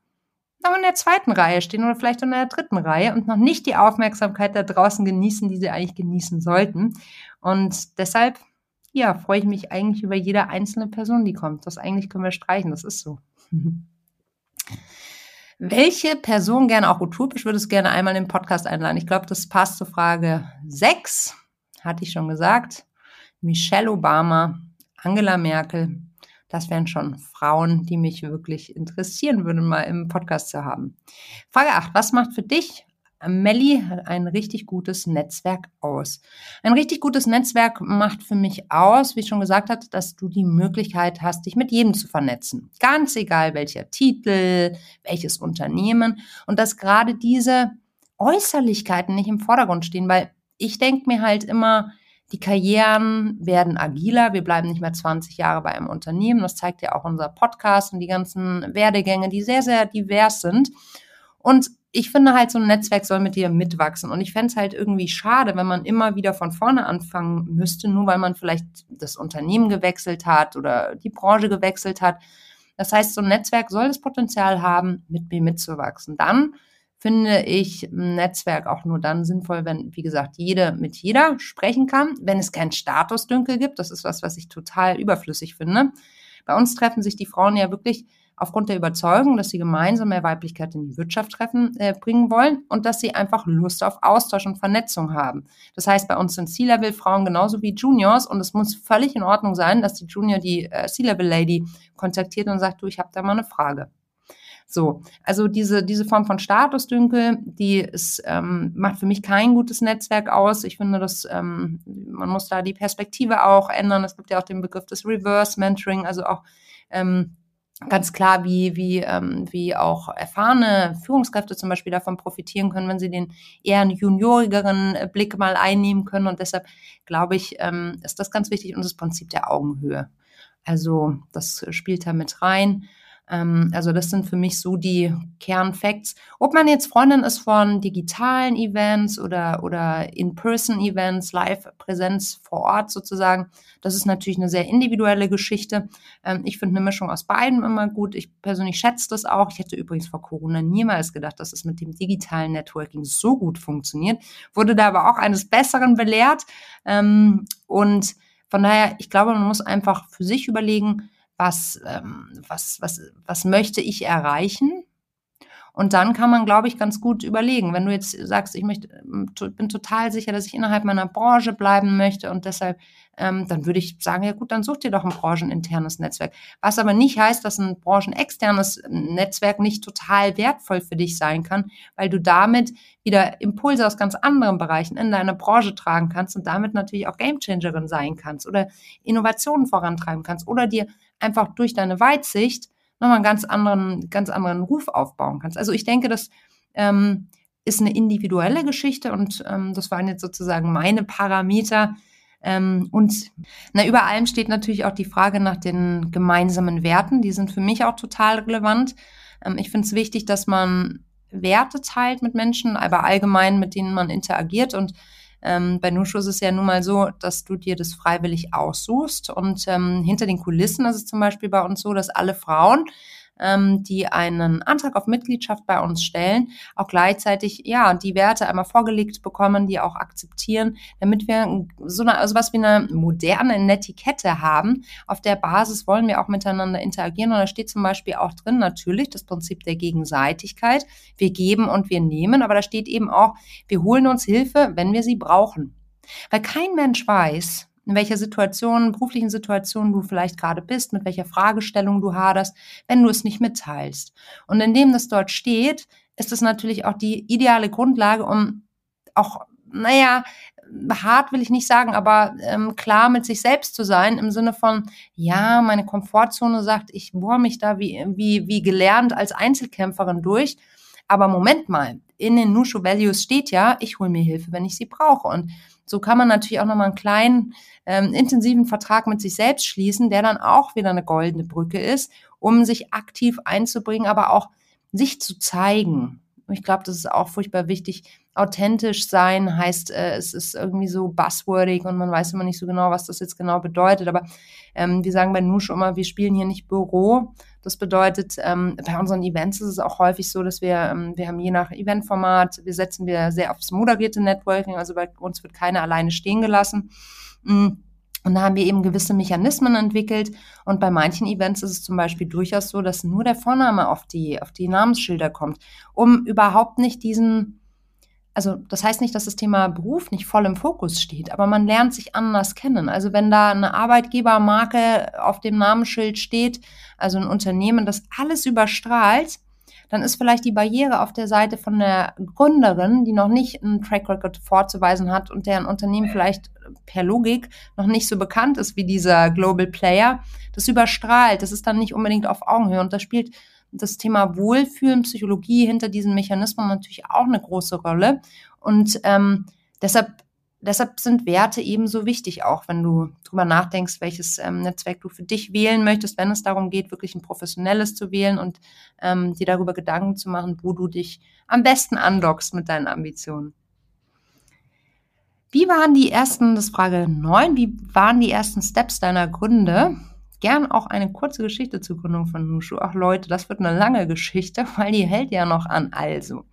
noch in der zweiten Reihe stehen oder vielleicht in der dritten Reihe und noch nicht die Aufmerksamkeit da draußen genießen, die sie eigentlich genießen sollten. Und deshalb, ja, freue ich mich eigentlich über jede einzelne Person, die kommt. Das eigentlich können wir streichen, das ist so. *laughs* Welche Person gerne auch utopisch würdest du gerne einmal in den Podcast einladen? Ich glaube, das passt zur Frage 6, hatte ich schon gesagt. Michelle Obama, Angela Merkel, das wären schon Frauen, die mich wirklich interessieren würden, mal im Podcast zu haben. Frage 8. Was macht für dich Melli ein richtig gutes Netzwerk aus. Ein richtig gutes Netzwerk macht für mich aus, wie ich schon gesagt hatte, dass du die Möglichkeit hast, dich mit jedem zu vernetzen. Ganz egal welcher Titel, welches Unternehmen und dass gerade diese Äußerlichkeiten nicht im Vordergrund stehen, weil ich denke mir halt immer, die Karrieren werden agiler. Wir bleiben nicht mehr 20 Jahre bei einem Unternehmen. Das zeigt ja auch unser Podcast und die ganzen Werdegänge, die sehr, sehr divers sind. Und ich finde halt, so ein Netzwerk soll mit dir mitwachsen. Und ich fände es halt irgendwie schade, wenn man immer wieder von vorne anfangen müsste, nur weil man vielleicht das Unternehmen gewechselt hat oder die Branche gewechselt hat. Das heißt, so ein Netzwerk soll das Potenzial haben, mit mir mitzuwachsen. Dann finde ich ein Netzwerk auch nur dann sinnvoll, wenn, wie gesagt, jede mit jeder sprechen kann, wenn es keinen Statusdünkel gibt. Das ist was, was ich total überflüssig finde. Bei uns treffen sich die Frauen ja wirklich aufgrund der Überzeugung, dass sie gemeinsam mehr Weiblichkeit in die Wirtschaft treffen, äh, bringen wollen und dass sie einfach Lust auf Austausch und Vernetzung haben. Das heißt, bei uns sind C-Level-Frauen genauso wie Juniors und es muss völlig in Ordnung sein, dass die Junior die äh, C-Level-Lady kontaktiert und sagt, du, ich habe da mal eine Frage. So, also diese, diese Form von Statusdünkel, die ist, ähm, macht für mich kein gutes Netzwerk aus. Ich finde, dass ähm, man muss da die Perspektive auch ändern. Es gibt ja auch den Begriff des Reverse Mentoring, also auch ähm, ganz klar, wie, wie, ähm, wie auch erfahrene Führungskräfte zum Beispiel davon profitieren können, wenn sie den eher juniorigeren äh, Blick mal einnehmen können. Und deshalb glaube ich, ähm, ist das ganz wichtig und das Prinzip der Augenhöhe. Also das spielt da mit rein. Ähm, also das sind für mich so die Kernfacts. Ob man jetzt Freundin ist von digitalen Events oder, oder In-Person-Events, Live-Präsenz vor Ort sozusagen, das ist natürlich eine sehr individuelle Geschichte. Ähm, ich finde eine Mischung aus beiden immer gut. Ich persönlich schätze das auch. Ich hätte übrigens vor Corona niemals gedacht, dass es mit dem digitalen Networking so gut funktioniert. Wurde da aber auch eines Besseren belehrt. Ähm, und von daher, ich glaube, man muss einfach für sich überlegen, was, ähm, was, was, was möchte ich erreichen? Und dann kann man, glaube ich, ganz gut überlegen. Wenn du jetzt sagst, ich möchte, ähm, bin total sicher, dass ich innerhalb meiner Branche bleiben möchte und deshalb, ähm, dann würde ich sagen, ja gut, dann such dir doch ein brancheninternes Netzwerk. Was aber nicht heißt, dass ein branchenexternes Netzwerk nicht total wertvoll für dich sein kann, weil du damit wieder Impulse aus ganz anderen Bereichen in deine Branche tragen kannst und damit natürlich auch Gamechangerin sein kannst oder Innovationen vorantreiben kannst oder dir einfach durch deine Weitsicht nochmal einen ganz anderen, ganz anderen Ruf aufbauen kannst. Also ich denke, das ähm, ist eine individuelle Geschichte und ähm, das waren jetzt sozusagen meine Parameter. Ähm, und na, über allem steht natürlich auch die Frage nach den gemeinsamen Werten. Die sind für mich auch total relevant. Ähm, ich finde es wichtig, dass man Werte teilt mit Menschen, aber allgemein mit denen man interagiert und ähm, bei Nushu ist es ja nun mal so, dass du dir das freiwillig aussuchst. Und ähm, hinter den Kulissen ist es zum Beispiel bei uns so, dass alle Frauen ähm, die einen Antrag auf Mitgliedschaft bei uns stellen, auch gleichzeitig ja die Werte einmal vorgelegt bekommen, die auch akzeptieren, damit wir so eine, also was wie eine moderne Netiquette haben. Auf der Basis wollen wir auch miteinander interagieren und da steht zum Beispiel auch drin natürlich das Prinzip der Gegenseitigkeit. Wir geben und wir nehmen, aber da steht eben auch, wir holen uns Hilfe, wenn wir sie brauchen. Weil kein Mensch weiß, in welcher Situation, beruflichen Situation du vielleicht gerade bist, mit welcher Fragestellung du haderst, wenn du es nicht mitteilst. Und indem das dort steht, ist es natürlich auch die ideale Grundlage, um auch, naja, hart will ich nicht sagen, aber ähm, klar mit sich selbst zu sein, im Sinne von, ja, meine Komfortzone sagt, ich bohre mich da wie, wie, wie gelernt als Einzelkämpferin durch. Aber Moment mal, in den Nushu Values steht ja, ich hole mir Hilfe, wenn ich sie brauche. Und so kann man natürlich auch nochmal einen kleinen, ähm, intensiven Vertrag mit sich selbst schließen, der dann auch wieder eine goldene Brücke ist, um sich aktiv einzubringen, aber auch sich zu zeigen. Ich glaube, das ist auch furchtbar wichtig. Authentisch sein heißt, äh, es ist irgendwie so buzzwordig und man weiß immer nicht so genau, was das jetzt genau bedeutet. Aber ähm, wir sagen bei Nusch immer, wir spielen hier nicht Büro. Das bedeutet, ähm, bei unseren Events ist es auch häufig so, dass wir, ähm, wir haben je nach Eventformat, wir setzen wir sehr aufs moderierte Networking, also bei uns wird keiner alleine stehen gelassen. Mhm Und da haben wir eben gewisse Mechanismen entwickelt. Und bei manchen Events ist es zum Beispiel durchaus so, dass nur der Vorname auf die, auf die Namensschilder kommt, um überhaupt nicht diesen, also das heißt nicht, dass das Thema Beruf nicht voll im Fokus steht, aber man lernt sich anders kennen. Also wenn da eine Arbeitgebermarke auf dem Namensschild steht, also ein Unternehmen, das alles überstrahlt, dann ist vielleicht die Barriere auf der Seite von der Gründerin, die noch nicht einen Track Record vorzuweisen hat und deren Unternehmen vielleicht per Logik noch nicht so bekannt ist wie dieser Global Player, das überstrahlt. Das ist dann nicht unbedingt auf Augenhöhe und da spielt das Thema Wohlfühlen, Psychologie hinter diesen Mechanismen natürlich auch eine große Rolle. Und ähm, deshalb deshalb sind Werte ebenso wichtig, auch wenn du drüber nachdenkst, welches ähm, Netzwerk du für dich wählen möchtest, wenn es darum geht, wirklich ein professionelles zu wählen und ähm, dir darüber Gedanken zu machen, wo du dich am besten andockst mit deinen Ambitionen. Wie waren die ersten, das ist Frage 9, wie waren die ersten Steps deiner Gründe? Gern auch eine kurze Geschichte zur Gründung von Nushu. Ach Leute, das wird eine lange Geschichte, *laughs* weil die hält ja noch an. Also,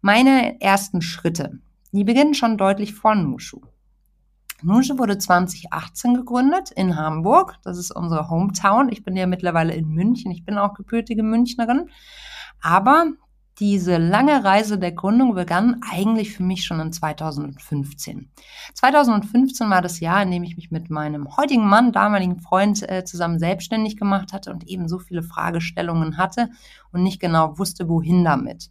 meine ersten Schritte. Die beginnen schon deutlich vor Nushu. Nushu wurde 2018 gegründet in Hamburg. Das ist unsere Hometown. Ich bin ja mittlerweile in München. Ich bin auch gebürtige Münchnerin. Aber diese lange Reise der Gründung begann eigentlich für mich schon in 2015. 2015 war das Jahr, in dem ich mich mit meinem heutigen Mann, damaligen Freund, äh, zusammen selbstständig gemacht hatte und eben so viele Fragestellungen hatte und nicht genau wusste, wohin damit.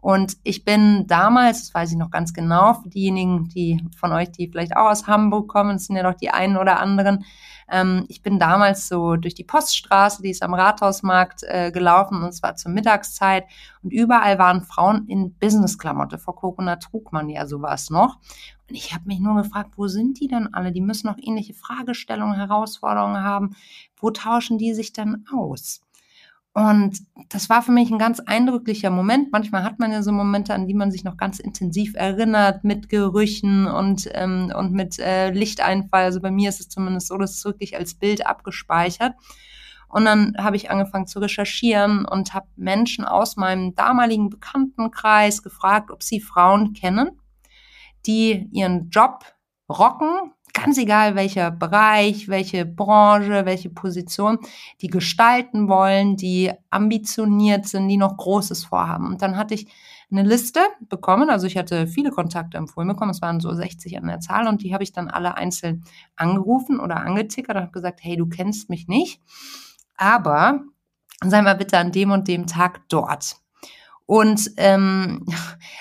Und ich bin damals, das weiß ich noch ganz genau, für diejenigen, die von euch, die vielleicht auch aus Hamburg kommen, das sind ja doch die einen oder anderen, ähm, ich bin damals so durch die Poststraße, die ist am Rathausmarkt äh, gelaufen und zwar zur Mittagszeit und überall waren Frauen in Businessklamotte. Vor Corona trug man ja sowas noch. Und ich habe mich nur gefragt, wo sind die denn alle? Die müssen noch ähnliche Fragestellungen, Herausforderungen haben. Wo tauschen die sich denn aus? Und das war für mich ein ganz eindrücklicher Moment. Manchmal hat man ja so Momente, an die man sich noch ganz intensiv erinnert, mit Gerüchen und, ähm, und mit äh, Lichteinfall. Also bei mir ist es zumindest so, das ist wirklich als Bild abgespeichert. Und dann habe ich angefangen zu recherchieren und habe Menschen aus meinem damaligen Bekanntenkreis gefragt, ob sie Frauen kennen, die ihren Job rocken, ganz egal welcher Bereich, welche Branche, welche Position, die gestalten wollen, die ambitioniert sind, die noch Großes vorhaben. Und dann hatte ich eine Liste bekommen, also ich hatte viele Kontakte empfohlen bekommen, es waren so 60 an der Zahl und die habe ich dann alle einzeln angerufen oder angetickert und habe gesagt, hey, du kennst mich nicht, aber sei mal bitte an dem und dem Tag dort. Und ähm,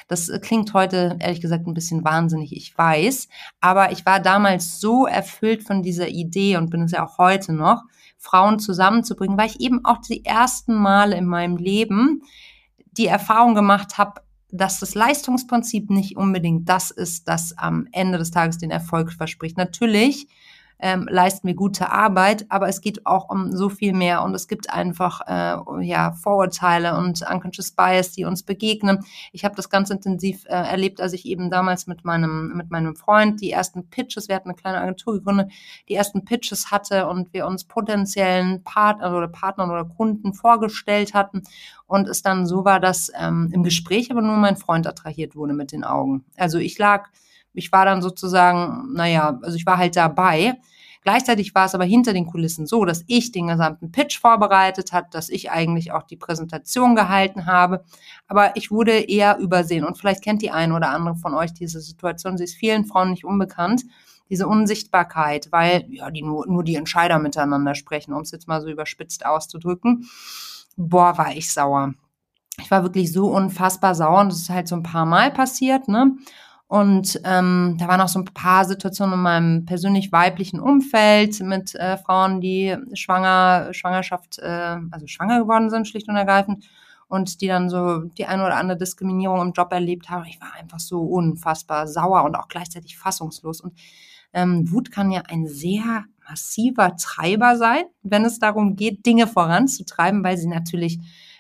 das klingt heute ehrlich gesagt ein bisschen wahnsinnig, ich weiß. Aber ich war damals so erfüllt von dieser Idee und bin es ja auch heute noch, Frauen zusammenzubringen, weil ich eben auch die ersten Male in meinem Leben die Erfahrung gemacht habe, dass das Leistungsprinzip nicht unbedingt das ist, das am Ende des Tages den Erfolg verspricht. Natürlich ähm, leisten wir gute Arbeit, aber es geht auch um so viel mehr und es gibt einfach äh, ja Vorurteile und unconscious bias, die uns begegnen. Ich habe das ganz intensiv äh, erlebt, als ich eben damals mit meinem mit meinem Freund die ersten Pitches, wir hatten eine kleine Agentur gegründet, die ersten Pitches hatte und wir uns potenziellen Partner oder Partnern oder Kunden vorgestellt hatten und es dann so war, dass ähm, im Gespräch aber nur mein Freund attrahiert wurde mit den Augen. Also ich lag ich war dann sozusagen, naja, also ich war halt dabei. Gleichzeitig war es aber hinter den Kulissen so, dass ich den gesamten Pitch vorbereitet hat, dass ich eigentlich auch die Präsentation gehalten habe. Aber ich wurde eher übersehen. Und vielleicht kennt die eine oder andere von euch diese Situation. Sie ist vielen Frauen nicht unbekannt. Diese Unsichtbarkeit, weil ja die nur, nur die Entscheider miteinander sprechen, um es jetzt mal so überspitzt auszudrücken. Boah, war ich sauer. Ich war wirklich so unfassbar sauer und das ist halt so ein paar Mal passiert, ne? Und ähm, da waren auch so ein paar Situationen in meinem persönlich weiblichen Umfeld mit äh, Frauen, die schwanger, Schwangerschaft, äh, also schwanger geworden sind, schlicht und ergreifend, und die dann so die eine oder andere Diskriminierung im Job erlebt haben. Ich war einfach so unfassbar sauer und auch gleichzeitig fassungslos. Und ähm, Wut kann ja ein sehr massiver Treiber sein, wenn es darum geht, Dinge voranzutreiben, weil sie natürlich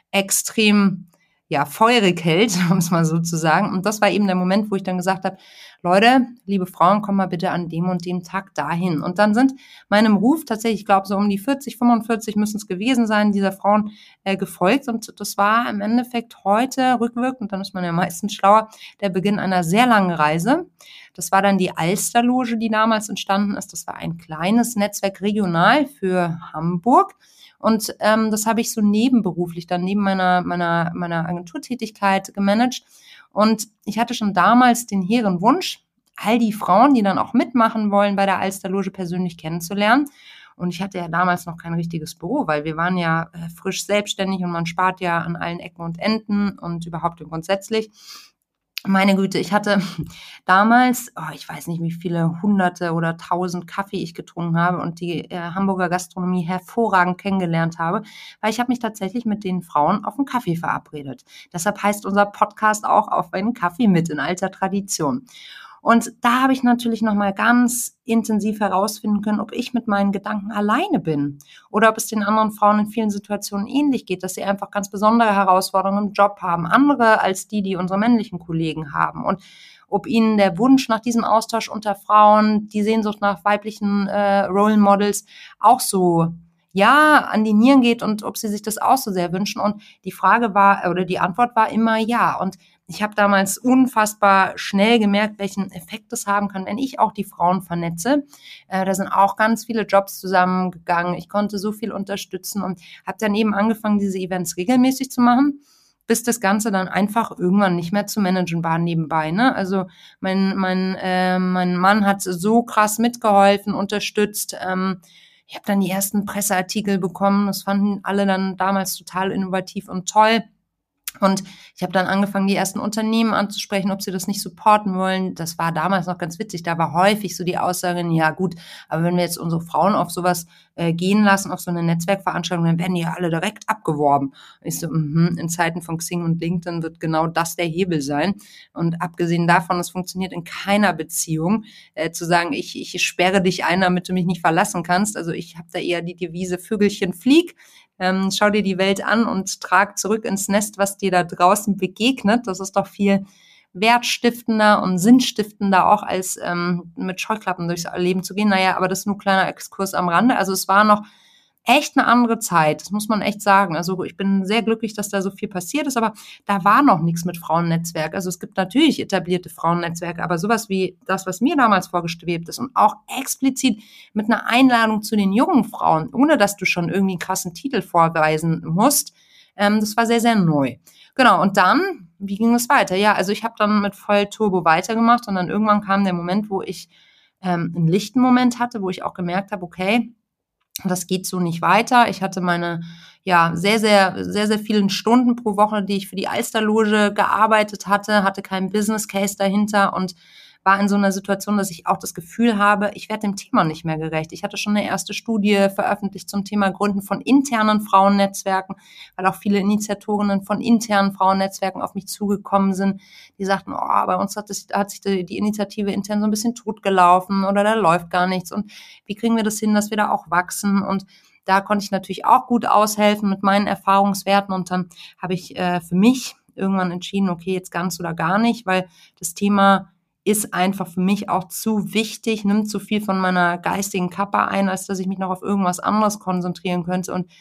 extrem ja, feurig hält, *laughs* um es mal so zu sagen. Und das war eben der Moment, wo ich dann gesagt habe, Leute, liebe Frauen, komm mal bitte an dem und dem Tag dahin. Und dann sind meinem Ruf tatsächlich, ich glaube, so um die 40, 45 müssen es gewesen sein, dieser Frauen äh, gefolgt. Und das war im Endeffekt heute rückwirkend, dann ist man ja meistens schlauer, der Beginn einer sehr langen Reise. Das war dann die Alsterloge, die damals entstanden ist. Das war ein kleines Netzwerk regional für Hamburg. Und ähm, das habe ich so nebenberuflich dann neben meiner, meiner, meiner Agenturtätigkeit gemanagt. Und ich hatte schon damals den hehren Wunsch, all die Frauen, die dann auch mitmachen wollen, bei der Alsterloge persönlich kennenzulernen. Und ich hatte ja damals noch kein richtiges Büro, weil wir waren ja äh, frisch selbstständig und man spart ja an allen Ecken und Enden und überhaupt und grundsätzlich. Meine Güte, ich hatte *laughs* damals, oh, ich weiß nicht, wie viele hunderte oder tausend Kaffee ich getrunken habe und die äh, Hamburger Gastronomie hervorragend kennengelernt habe, weil ich habe mich tatsächlich mit den Frauen auf einen Kaffee verabredet. Deshalb heißt unser Podcast auch auf einen Kaffee mit in alter Tradition. Und da habe ich natürlich nochmal ganz intensiv herausfinden können, ob ich mit meinen Gedanken alleine bin oder ob es den anderen Frauen in vielen Situationen ähnlich geht, dass sie einfach ganz besondere Herausforderungen im Job haben, andere als die, die unsere männlichen Kollegen haben. Und ob ihnen der Wunsch nach diesem Austausch unter Frauen, die Sehnsucht nach weiblichen äh, Role Models auch so ja an die Nieren geht und ob sie sich das auch so sehr wünschen. Und die Frage war oder die Antwort war immer ja. Und ich habe damals unfassbar schnell gemerkt, welchen Effekt das haben kann, wenn ich auch die Frauen vernetze. Äh, da sind auch ganz viele Jobs zusammengegangen. Ich konnte so viel unterstützen und habe dann eben angefangen, diese Events regelmäßig zu machen bis das Ganze dann einfach irgendwann nicht mehr zu managen war nebenbei. Ne? Also mein, mein, äh, mein Mann hat so krass mitgeholfen, unterstützt. Ähm, ich habe dann die ersten Presseartikel bekommen. Das fanden alle dann damals total innovativ und toll. Und ich habe dann angefangen, die ersten Unternehmen anzusprechen, ob sie das nicht supporten wollen. Das war damals noch ganz witzig. Da war häufig so die Aussage, ja gut, aber wenn wir jetzt unsere Frauen auf sowas äh, gehen lassen, auf so eine Netzwerkveranstaltung, dann werden die ja alle direkt abgeworben. Ich so, mh, in Zeiten von Xing und LinkedIn wird genau das der Hebel sein. Und abgesehen davon, es funktioniert in keiner Beziehung, äh, zu sagen, ich, ich sperre dich ein, damit du mich nicht verlassen kannst. Also ich habe da eher die Devise Vögelchen flieg ähm, schau dir die Welt an und trag zurück ins Nest, was dir da draußen begegnet. Das ist doch viel wertstiftender und sinnstiftender auch als ähm, mit Scheuklappen durchs Leben zu gehen. Naja, aber das ist nur ein kleiner Exkurs am Rande. Also es war noch echt eine andere Zeit. Das muss man echt sagen. Also ich bin sehr glücklich, dass da so viel passiert ist, aber da war noch nichts mit Frauennetzwerk. Also es gibt natürlich etablierte Frauennetzwerke, aber sowas wie das, was mir damals vorgestrebt ist und auch explizit mit einer Einladung zu den jungen Frauen, ohne dass du schon irgendwie einen krassen Titel vorweisen musst, ähm, das war sehr, sehr neu. Genau, und dann, wie ging es weiter? Ja, also ich habe dann mit Vollturbo weitergemacht und dann irgendwann kam der Moment, wo ich ähm, einen lichten Moment hatte, wo ich auch gemerkt habe, okay, das geht so nicht weiter. Ich hatte meine ja sehr, sehr, sehr, sehr vielen Stunden pro Woche, die ich für die Alsterloge gearbeitet hatte, hatte keinen Business Case dahinter und war in so einer Situation, dass ich auch das Gefühl habe, ich werde dem Thema nicht mehr gerecht. Ich hatte schon eine erste Studie veröffentlicht zum Thema Gründen von internen Frauennetzwerken, weil auch viele Initiatorinnen von internen Frauennetzwerken auf mich zugekommen sind, die sagten, oh, bei uns hat, das, hat sich die, die Initiative intern so ein bisschen totgelaufen oder da läuft gar nichts. Und wie kriegen wir das hin, dass wir da auch wachsen? Und da konnte ich natürlich auch gut aushelfen mit meinen Erfahrungswerten. Und dann habe ich äh, für mich irgendwann entschieden, okay, jetzt ganz oder gar nicht, weil das Thema ist einfach für mich auch zu wichtig, nimmt zu viel von meiner geistigen Kappe ein, als dass ich mich noch auf irgendwas anderes konzentrieren könnte. Und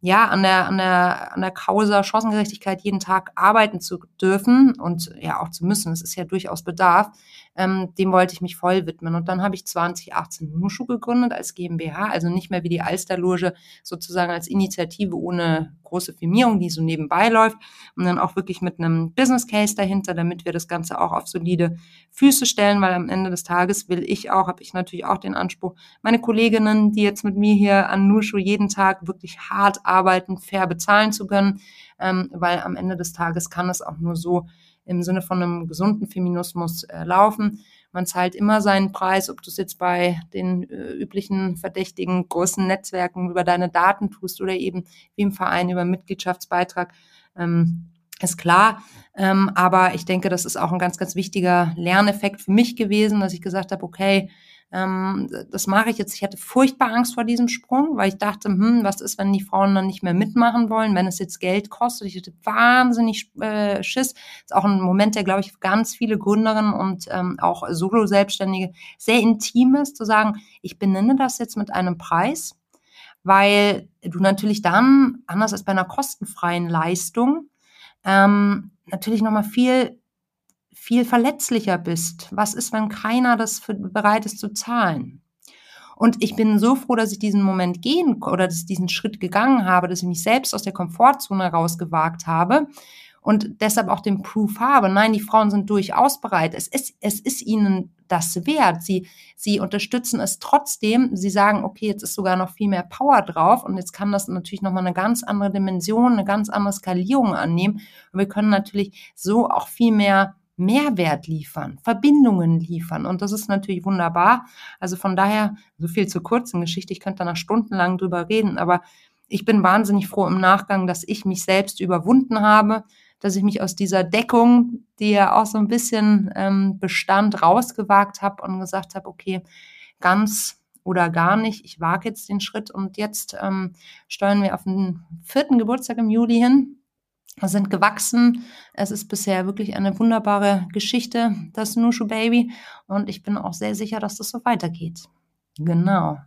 ja, an der, an der, an der Causa Chancengerechtigkeit jeden Tag arbeiten zu dürfen und ja auch zu müssen, das ist ja durchaus Bedarf, ähm, dem wollte ich mich voll widmen. Und dann habe ich 2018 Nushu gegründet als GmbH, also nicht mehr wie die Alsterloge sozusagen als Initiative ohne große Firmierung, die so nebenbei läuft und dann auch wirklich mit einem Business Case dahinter, damit wir das Ganze auch auf solide Füße stellen, weil am Ende des Tages will ich auch, habe ich natürlich auch den Anspruch, meine Kolleginnen, die jetzt mit mir hier an Nushu jeden Tag wirklich hart arbeiten, fair bezahlen zu können, ähm, weil am Ende des Tages kann es auch nur so im Sinne von einem gesunden Feminismus äh, laufen. Man zahlt immer seinen Preis, ob du es jetzt bei den äh, üblichen verdächtigen großen Netzwerken über deine Daten tust oder eben wie im Verein über Mitgliedschaftsbeitrag. Ähm, ist klar. Ähm, aber ich denke, das ist auch ein ganz, ganz wichtiger Lerneffekt für mich gewesen, dass ich gesagt habe, okay, ähm, das mache ich jetzt. Ich hatte furchtbar Angst vor diesem Sprung, weil ich dachte, hm, was ist, wenn die Frauen dann nicht mehr mitmachen wollen, wenn es jetzt Geld kostet. Ich hatte wahnsinnig äh, Schiss. Ist auch ein Moment, der, glaube ich, ganz viele Gründerinnen und ähm, auch Solo-Selbstständige sehr intim ist, zu sagen, ich benenne das jetzt mit einem Preis, weil du natürlich dann, anders als bei einer kostenfreien Leistung, ähm, natürlich nochmal viel viel verletzlicher bist. Was ist, wenn keiner das für, bereit ist zu zahlen? Und ich bin so froh, dass ich diesen Moment gehen oder dass ich diesen Schritt gegangen habe, dass ich mich selbst aus der Komfortzone rausgewagt habe und deshalb auch den Proof habe. Nein, die Frauen sind durchaus bereit. Es ist, es ist ihnen das wert. Sie, sie unterstützen es trotzdem. Sie sagen, okay, jetzt ist sogar noch viel mehr Power drauf und jetzt kann das natürlich nochmal eine ganz andere Dimension, eine ganz andere Skalierung annehmen. Und wir können natürlich so auch viel mehr Mehrwert liefern, Verbindungen liefern. Und das ist natürlich wunderbar. Also von daher, so viel zur kurzen Geschichte. Ich könnte da noch stundenlang drüber reden, aber ich bin wahnsinnig froh im Nachgang, dass ich mich selbst überwunden habe, dass ich mich aus dieser Deckung, die ja auch so ein bisschen ähm, bestand, rausgewagt habe und gesagt habe, okay, ganz oder gar nicht, ich wage jetzt den Schritt und jetzt ähm, steuern wir auf den vierten Geburtstag im Juli hin sind gewachsen. Es ist bisher wirklich eine wunderbare Geschichte, das Nushu Baby. Und ich bin auch sehr sicher, dass das so weitergeht. Genau.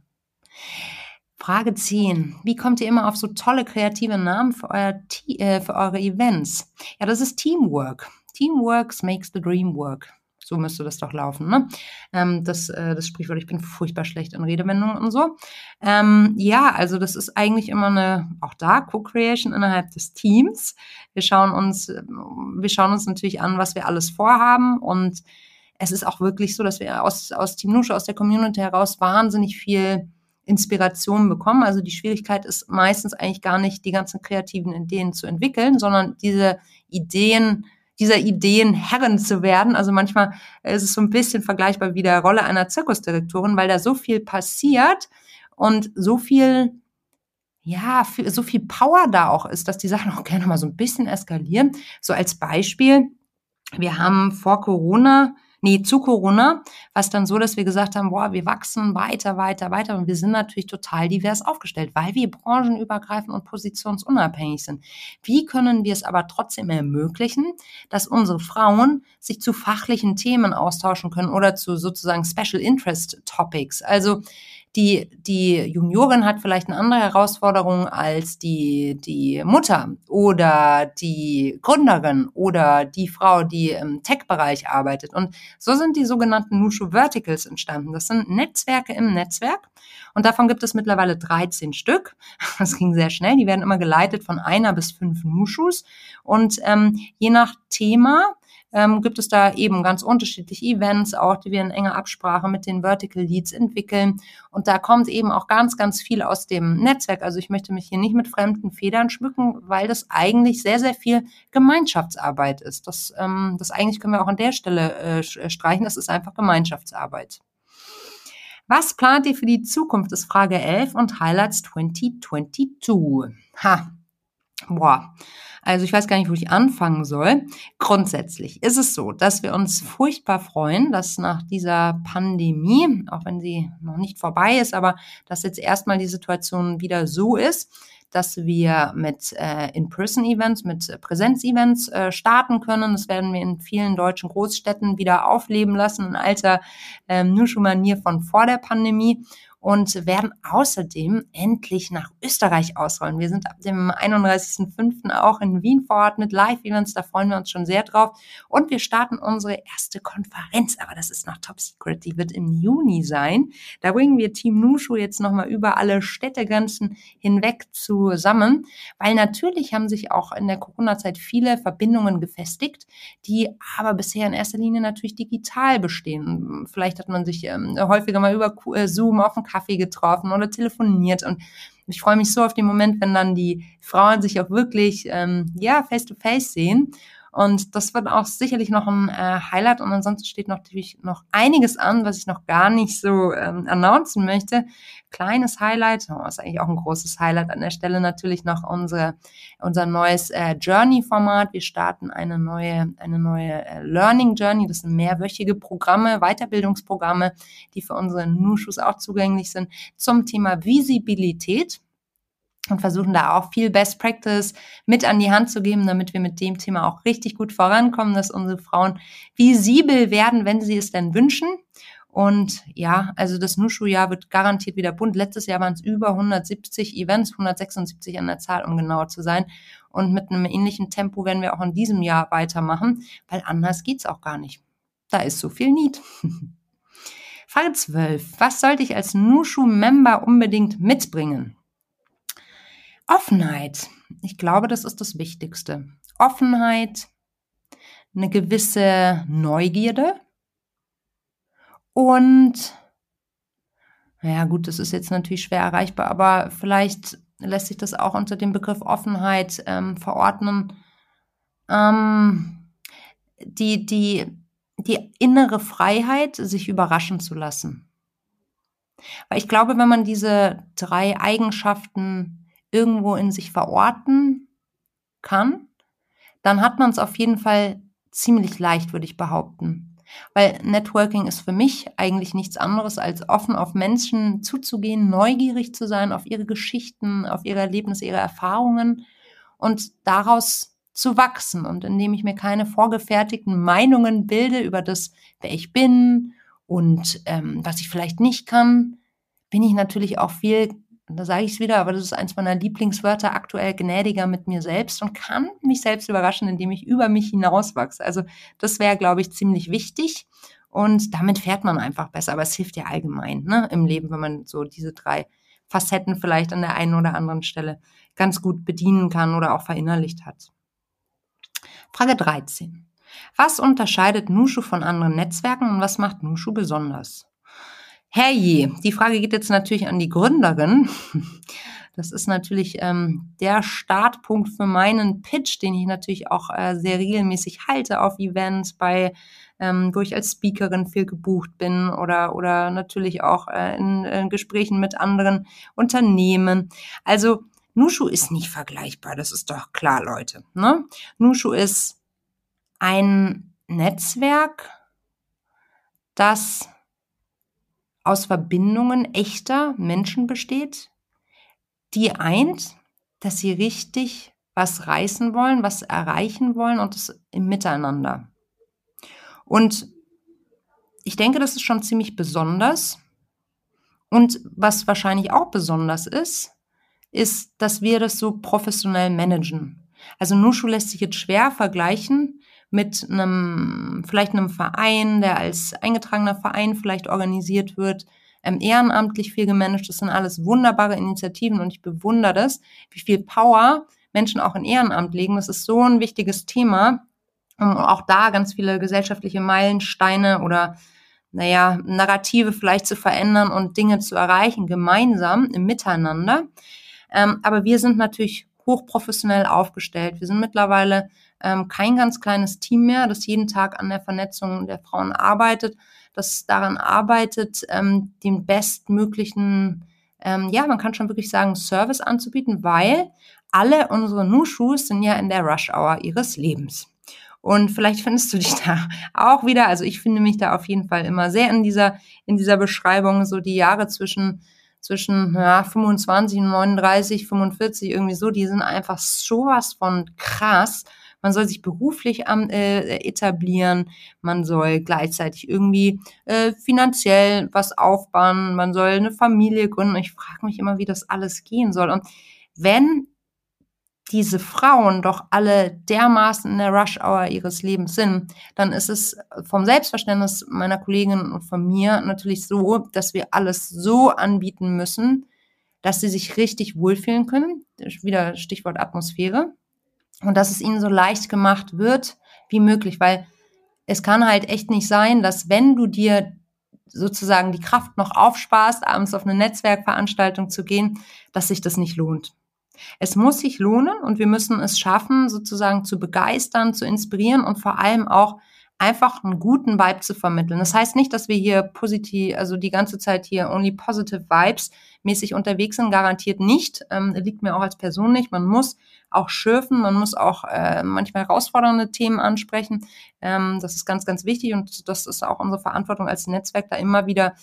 Frage 10. Wie kommt ihr immer auf so tolle kreative Namen für, euer, äh, für eure Events? Ja, das ist Teamwork. Teamwork makes the dream work. So müsste das doch laufen, ne? Ähm, das, äh, das Sprichwort, ich bin furchtbar schlecht in Redewendungen und so. Ähm, ja, also das ist eigentlich immer eine, auch da, Co-Creation innerhalb des Teams. Wir schauen uns, wir schauen uns natürlich an, was wir alles vorhaben und es ist auch wirklich so, dass wir aus, aus Team Nusche, aus der Community heraus wahnsinnig viel Inspiration bekommen. Also die Schwierigkeit ist meistens eigentlich gar nicht, die ganzen kreativen Ideen zu entwickeln, sondern diese Ideen dieser Ideen Herren zu werden. Also manchmal ist es so ein bisschen vergleichbar wie der Rolle einer Zirkusdirektorin, weil da so viel passiert und so viel ja, so viel Power da auch ist, dass die Sachen auch gerne mal so ein bisschen eskalieren. So als Beispiel, wir haben vor Corona nee, zu Corona, was dann so, dass wir gesagt haben, boah, wir wachsen weiter, weiter, weiter und wir sind natürlich total divers aufgestellt, weil wir branchenübergreifend und positionsunabhängig sind. Wie können wir es aber trotzdem ermöglichen, dass unsere Frauen sich zu fachlichen Themen austauschen können oder zu sozusagen Special Interest Topics? Also die, die Juniorin hat vielleicht eine andere Herausforderung als die, die Mutter oder die Gründerin oder die Frau, die im Tech-Bereich arbeitet. Und so sind die sogenannten Nushu Verticals entstanden. Das sind Netzwerke im Netzwerk. Und davon gibt es mittlerweile 13 Stück. *laughs* Das ging sehr schnell. Die werden immer geleitet von einer bis fünf Nushus. Und ähm, je nach Thema ähm, gibt es da eben ganz unterschiedliche Events, auch die wir in enger Absprache mit den Vertical Leads entwickeln. Und da kommt eben auch ganz, ganz viel aus dem Netzwerk. Also ich möchte mich hier nicht mit fremden Federn schmücken, weil das eigentlich sehr, sehr viel Gemeinschaftsarbeit ist. Das, ähm, das eigentlich können wir auch an der Stelle äh, äh streichen. Das ist einfach Gemeinschaftsarbeit. Was plant ihr für die Zukunft? ist Frage 11 und Highlights 2022. Ha, boah. Also ich weiß gar nicht, wo ich anfangen soll. Grundsätzlich ist es so, dass wir uns furchtbar freuen, dass nach dieser Pandemie, auch wenn sie noch nicht vorbei ist, aber dass jetzt erstmal die Situation wieder so ist, dass wir mit äh, In-Person-Events, mit Präsenz-Events äh, starten können. Das werden wir in vielen deutschen Großstädten wieder aufleben lassen, in alter ähm, Nushu-Manier von vor der Pandemie und werden außerdem endlich nach Österreich ausrollen. Wir sind ab dem 31.05. auch in Wien vor Ort mit Live-Events, da freuen wir uns schon sehr drauf. Und wir starten unsere erste Konferenz, aber das ist noch top secret, die wird im Juni sein. Da bringen wir Team Nushu jetzt nochmal über alle Städtegrenzen hinweg zusammen, weil natürlich haben sich auch in der Corona-Zeit viele Verbindungen gefestigt, die aber bisher in erster Linie natürlich digital bestehen. Vielleicht hat man sich ähm, häufiger mal über äh, Zoom auf den Kaffee getroffen oder telefoniert. Und ich freue mich so auf den Moment, wenn dann die Frauen sich auch wirklich ähm, ja face to face sehen und das wird auch sicherlich noch ein äh, Highlight. Und ansonsten steht noch, natürlich noch einiges an, was ich noch gar nicht so ähm, announcen möchte. Kleines Highlight, oh, ist eigentlich auch ein großes Highlight an der Stelle natürlich noch unsere, unser neues äh, Journey-Format. Wir starten eine neue, eine neue äh, Learning Journey. Das sind mehrwöchige Programme, Weiterbildungsprogramme, die für unsere Nushus auch zugänglich sind zum Thema Visibilität und versuchen da auch viel Best Practice mit an die Hand zu geben, damit wir mit dem Thema auch richtig gut vorankommen, dass unsere Frauen visibel werden, wenn sie es denn wünschen Und ja, also das Nushu-Jahr wird garantiert wieder bunt. Letztes Jahr waren es über 170 Events, 176 an der Zahl, um genauer zu sein. Und mit einem ähnlichen Tempo werden wir auch in diesem Jahr weitermachen, weil anders geht's auch gar nicht. Da ist so viel Need. *laughs* Frage 12. Was sollte ich als Nushu-Member unbedingt mitbringen? Offenheit. Ich glaube, das ist das Wichtigste. Offenheit, eine gewisse Neugierde und ja gut, das ist jetzt natürlich schwer erreichbar, aber vielleicht lässt sich das auch unter dem Begriff Offenheit ähm, verordnen. Ähm, die, die, die innere Freiheit, sich überraschen zu lassen. Weil ich glaube, wenn man diese drei Eigenschaften irgendwo in sich verorten kann, dann hat man es auf jeden Fall ziemlich leicht, würde ich behaupten. Weil Networking ist für mich eigentlich nichts anderes, als offen auf Menschen zuzugehen, neugierig zu sein auf ihre Geschichten, auf ihre Erlebnisse, ihre Erfahrungen und daraus zu wachsen. Und indem ich mir keine vorgefertigten Meinungen bilde über das, wer ich bin und ähm, was ich vielleicht nicht kann, bin ich natürlich auch viel da sage ich es wieder, aber das ist eins meiner Lieblingswörter aktuell, gnädiger mit mir selbst und kann mich selbst überraschen, indem ich über mich hinauswachse. Also das wäre, glaube ich, ziemlich wichtig. Und damit fährt man einfach besser. Aber es hilft ja allgemein ne, im Leben, wenn man so diese drei Facetten vielleicht an der einen oder anderen Stelle ganz gut bedienen kann oder auch verinnerlicht hat. Frage 13. Was unterscheidet Nushu von anderen Netzwerken und was macht Nushu besonders? Herrje, die Frage geht jetzt natürlich an die Gründerin. *laughs* Das ist natürlich ähm, der Startpunkt für meinen Pitch, den ich natürlich auch äh, sehr regelmäßig halte auf Events, bei ähm, wo ich als Speakerin viel gebucht bin oder oder natürlich auch äh, in, in Gesprächen mit anderen Unternehmen. Also Nushu ist nicht vergleichbar, das ist doch klar, Leute. Ne? Nushu ist ein Netzwerk, das aus Verbindungen echter Menschen besteht, die eint, dass sie richtig was reißen wollen, was erreichen wollen und das im Miteinander. Und ich denke, das ist schon ziemlich besonders. Und was wahrscheinlich auch besonders ist, ist, dass wir das so professionell managen. Also Nushu lässt sich jetzt schwer vergleichen mit einem, vielleicht einem Verein, der als eingetragener Verein vielleicht organisiert wird, ähm, ehrenamtlich viel gemanagt. Das sind alles wunderbare Initiativen und ich bewundere das, wie viel Power Menschen auch in Ehrenamt legen. Das ist so ein wichtiges Thema, um auch da ganz viele gesellschaftliche Meilensteine oder naja, Narrative vielleicht zu verändern und Dinge zu erreichen, gemeinsam im Miteinander. Ähm, aber wir sind natürlich hochprofessionell aufgestellt. Wir sind mittlerweile ähm, kein ganz kleines Team mehr, das jeden Tag an der Vernetzung der Frauen arbeitet, das daran arbeitet, ähm, den bestmöglichen, ähm, ja, man kann schon wirklich sagen, Service anzubieten, weil alle unsere Nushus sind ja in der Rush Hour ihres Lebens. Und vielleicht findest du dich da auch wieder. Also ich finde mich da auf jeden Fall immer sehr in dieser, in dieser Beschreibung, so die Jahre zwischen zwischen ja, 25 und 39, 45 irgendwie so, die sind einfach sowas von krass. Man soll sich beruflich am, äh, etablieren, man soll gleichzeitig irgendwie äh, finanziell was aufbauen, man soll eine Familie gründen. Ich frage mich immer, wie das alles gehen soll. Und wenn diese Frauen doch alle dermaßen in der Rush-Hour ihres Lebens sind, dann ist es vom Selbstverständnis meiner Kolleginnen und von mir natürlich so, dass wir alles so anbieten müssen, dass sie sich richtig wohlfühlen können. Wieder Stichwort Atmosphäre. Und dass es ihnen so leicht gemacht wird wie möglich, weil es kann halt echt nicht sein, dass wenn du dir sozusagen die Kraft noch aufsparst, abends auf eine Netzwerkveranstaltung zu gehen, dass sich das nicht lohnt. Es muss sich lohnen und wir müssen es schaffen, sozusagen zu begeistern, zu inspirieren und vor allem auch einfach einen guten Vibe zu vermitteln. Das heißt nicht, dass wir hier positiv, also die ganze Zeit hier only positive Vibes mäßig unterwegs sind, garantiert nicht. Ähm, liegt mir auch als Person nicht. Man muss auch schürfen, man muss auch äh, manchmal herausfordernde Themen ansprechen. Ähm, das ist ganz, ganz wichtig und das ist auch unsere Verantwortung als Netzwerk, da immer wieder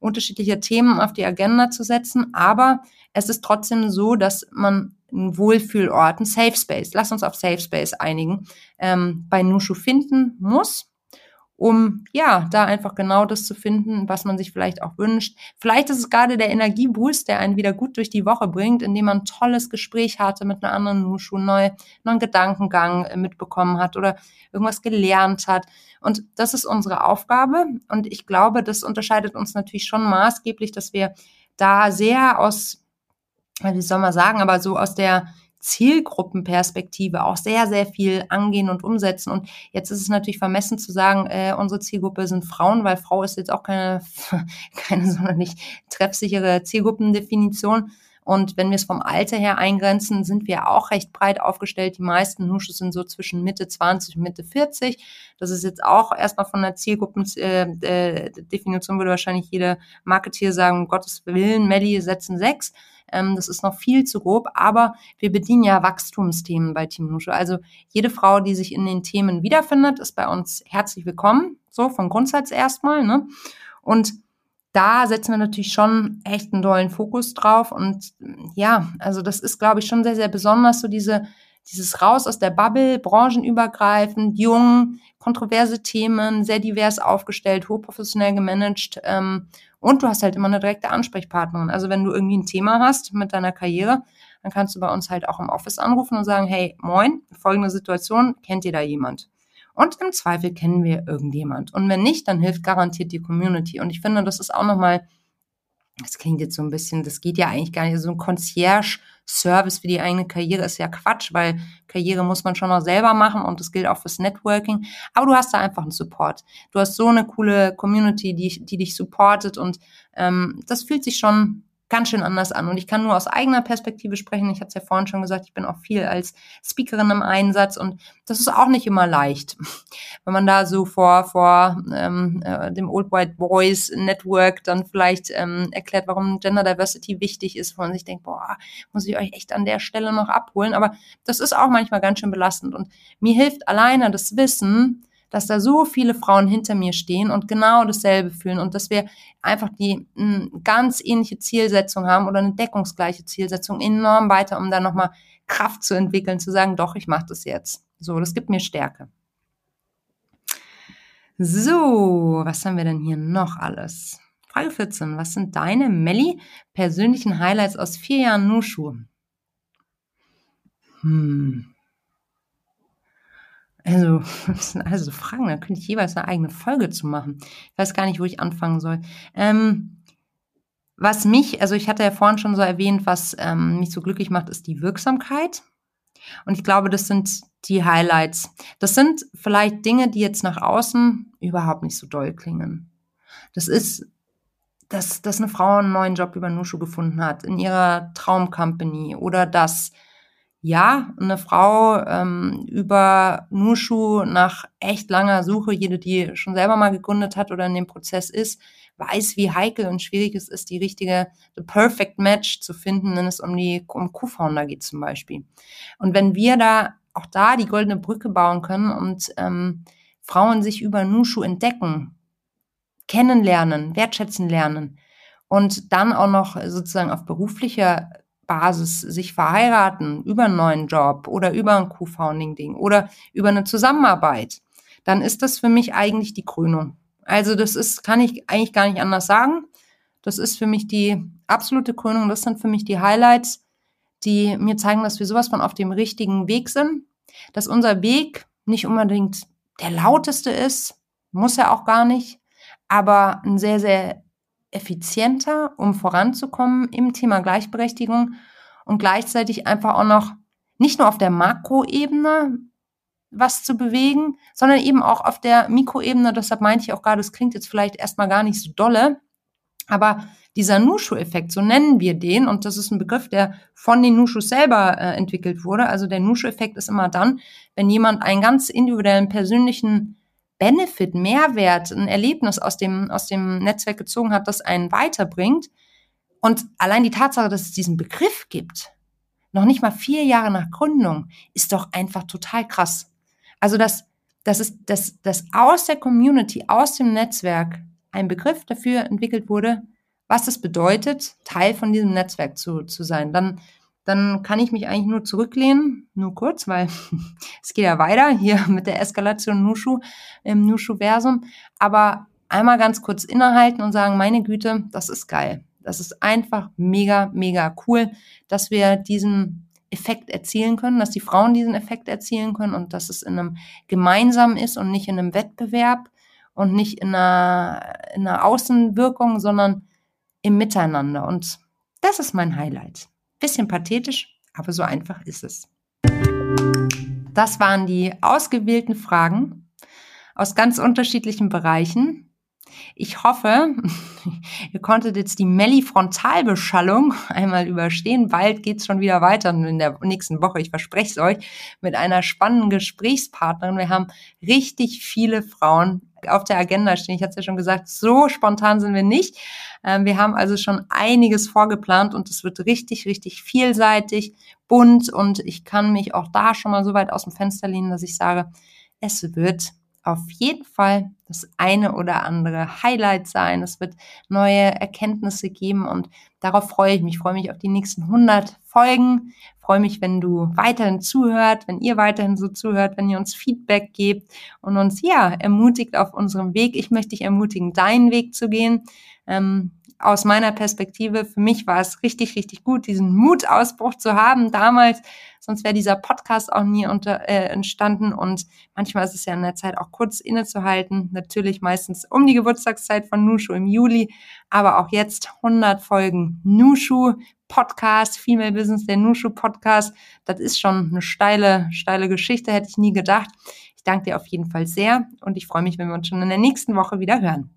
unterschiedliche Themen auf die Agenda zu setzen. Aber es ist trotzdem so, dass man einen Wohlfühlort, einen Safe Space, lass uns auf Safe Space einigen, ähm, bei Nushu finden muss. Um ja, da einfach genau das zu finden, was man sich vielleicht auch wünscht. Vielleicht ist es gerade der Energieboost, der einen wieder gut durch die Woche bringt, indem man ein tolles Gespräch hatte mit einer anderen Nushu, neu, neuen Gedankengang äh, mitbekommen hat oder irgendwas gelernt hat. Und das ist unsere Aufgabe. Und ich glaube, das unterscheidet uns natürlich schon maßgeblich, dass wir da sehr aus, wie soll man sagen, aber so aus der Zielgruppenperspektive auch sehr, sehr viel angehen und umsetzen. Und jetzt ist es natürlich vermessen zu sagen, äh, unsere Zielgruppe sind Frauen, weil Frau ist jetzt auch keine, *laughs* keine sonderlich treffsichere Zielgruppendefinition. Und wenn wir es vom Alter her eingrenzen, sind wir auch recht breit aufgestellt. Die meisten Nusches sind so zwischen Mitte 20 und Mitte 40. Das ist jetzt auch erstmal von der Zielgruppendefinition, äh, würde wahrscheinlich jeder Marketeer sagen, um Gottes Willen, Melli setzen sechs. Ähm, das ist noch viel zu grob, aber wir bedienen ja Wachstumsthemen bei Team Nusche. Also jede Frau, die sich in den Themen wiederfindet, ist bei uns herzlich willkommen. So vom Grundsatz erstmal. Ne? Und da setzen wir natürlich schon echt einen tollen Fokus drauf. Und ja, also das ist, glaube ich, schon sehr, sehr besonders, so diese, dieses Raus aus der Bubble, branchenübergreifend, jung, kontroverse Themen, sehr divers aufgestellt, hochprofessionell gemanagt. Ähm, und du hast halt immer eine direkte Ansprechpartnerin. Also wenn du irgendwie ein Thema hast mit deiner Karriere, dann kannst du bei uns halt auch im Office anrufen und sagen, hey, moin, folgende Situation, kennt ihr da jemand? Und im Zweifel kennen wir irgendjemand. Und wenn nicht, dann hilft garantiert die Community. Und ich finde, das ist auch nochmal, das klingt jetzt so ein bisschen, das geht ja eigentlich gar nicht, so ein Concierge Service für die eigene Karriere ist ja Quatsch, weil Karriere muss man schon noch selber machen und das gilt auch fürs Networking. Aber du hast da einfach einen Support. Du hast so eine coole Community, die, die dich supportet und ähm, das fühlt sich schon ganz schön anders an. Und ich kann nur aus eigener Perspektive sprechen. Ich hatte es ja vorhin schon gesagt, ich bin auch viel als Speakerin im Einsatz und das ist auch nicht immer leicht. Wenn man da so vor, vor ähm, äh, dem Old White Boys Network dann vielleicht ähm, erklärt, warum Gender Diversity wichtig ist, wo man sich denkt, boah, muss ich euch echt an der Stelle noch abholen. Aber das ist auch manchmal ganz schön belastend. Und mir hilft alleine das Wissen, dass da so viele Frauen hinter mir stehen und genau dasselbe fühlen und dass wir einfach die m, ganz ähnliche Zielsetzung haben oder eine deckungsgleiche Zielsetzung enorm weiter, um da nochmal Kraft zu entwickeln, zu sagen, doch, ich mache das jetzt. So, das gibt mir Stärke. So, was haben wir denn hier noch alles? Frage 14. Was sind deine, Melli, persönlichen Highlights aus vier Jahren Nushu? Hm. Also, *laughs* das sind also Fragen, da könnte ich jeweils eine eigene Folge zu machen. Ich weiß gar nicht, wo ich anfangen soll. Ähm, was mich, also ich hatte ja vorhin schon so erwähnt, was ähm, mich so glücklich macht, ist die Wirksamkeit. Und ich glaube, das sind die Highlights. Das sind vielleicht Dinge, die jetzt nach außen überhaupt nicht so doll klingen. Das ist, dass, dass eine Frau einen neuen Job über Nushu gefunden hat in ihrer Traumcompany oder dass ja, eine Frau ähm, über Nushu nach echt langer Suche, jede, die schon selber mal gegründet hat oder in dem Prozess ist, weiß, wie heikel und schwierig es ist, die richtige, the perfect match zu finden, wenn es um die um Co-Founder geht zum Beispiel. Und wenn wir da auch da die goldene Brücke bauen können und ähm, Frauen sich über Nushu entdecken, kennenlernen, wertschätzen lernen und dann auch noch sozusagen auf beruflicher Basis sich verheiraten über einen neuen Job oder über ein Co-Founding-Ding oder über eine Zusammenarbeit, dann ist das für mich eigentlich die Krönung. Also das ist, kann ich eigentlich gar nicht anders sagen. Das ist für mich die absolute Krönung. Das sind für mich die Highlights, die mir zeigen, dass wir sowas von auf dem richtigen Weg sind. Dass unser Weg nicht unbedingt der lauteste ist, muss er auch gar nicht, aber ein sehr, sehr effizienter, um voranzukommen im Thema Gleichberechtigung und gleichzeitig einfach auch noch nicht nur auf der Makroebene was zu bewegen, sondern eben auch auf der Mikroebene. Deshalb meinte ich auch gerade, das klingt jetzt vielleicht erstmal gar nicht so dolle, aber dieser Nushu-Effekt, so nennen wir den, und das ist ein Begriff, der von den Nushus selber äh, entwickelt wurde. Also der Nushu-Effekt ist immer dann, wenn jemand einen ganz individuellen persönlichen Benefit, Mehrwert, ein Erlebnis aus dem, aus dem Netzwerk gezogen hat, das einen weiterbringt. Und allein die Tatsache, dass es diesen Begriff gibt, noch nicht mal vier Jahre nach Gründung, ist doch einfach total krass. Also, dass, dass, es, dass, dass aus der Community, aus dem Netzwerk ein Begriff dafür entwickelt wurde, was es bedeutet, Teil von diesem Netzwerk zu, zu sein. Dann dann kann ich mich eigentlich nur zurücklehnen, nur kurz, weil *laughs* es geht ja weiter hier *laughs* mit der Eskalation Nushu im Nushu-Versum. Aber einmal ganz kurz innehalten und sagen, meine Güte, das ist geil. Das ist einfach mega, mega cool, dass wir diesen Effekt erzielen können, dass die Frauen diesen Effekt erzielen können und dass es in einem gemeinsamen ist und nicht in einem Wettbewerb und nicht in einer, in einer Außenwirkung, sondern im Miteinander. Und das ist mein Highlight. Bisschen pathetisch, aber so einfach ist es. Das waren die ausgewählten Fragen aus ganz unterschiedlichen Bereichen. Ich hoffe, *laughs* ihr konntet jetzt die Melli-Frontalbeschallung *laughs* einmal überstehen. Bald geht's schon wieder weiter in der nächsten Woche. Ich verspreche es euch mit einer spannenden Gesprächspartnerin. Wir haben richtig viele Frauen auf der Agenda stehen. Ich hatte es ja schon gesagt, so spontan sind wir nicht. Ähm, wir haben also schon einiges vorgeplant und es wird richtig, richtig vielseitig, bunt und ich kann mich auch da schon mal so weit aus dem Fenster lehnen, dass ich sage, es wird auf jeden Fall das eine oder andere Highlight sein. Es wird neue Erkenntnisse geben und darauf freue ich mich. Ich freue mich auf die nächsten 100 Folgen. Ich freue mich, wenn du weiterhin zuhört, wenn ihr weiterhin so zuhört, wenn ihr uns Feedback gebt und uns ja ermutigt auf unserem Weg. Ich möchte dich ermutigen, deinen Weg zu gehen. Ähm, aus meiner Perspektive, für mich war es richtig, richtig gut, diesen Mutausbruch zu haben damals. Sonst wäre dieser Podcast auch nie unter, äh, entstanden. Und manchmal ist es ja in der Zeit auch kurz innezuhalten. Natürlich meistens um die Geburtstagszeit von Nushu im Juli. Aber auch jetzt 100 Folgen Nushu Podcast, Female Business, der Nushu Podcast. Das ist schon eine steile, steile Geschichte, hätte ich nie gedacht. Ich danke dir auf jeden Fall sehr und ich freue mich, wenn wir uns schon in der nächsten Woche wieder hören.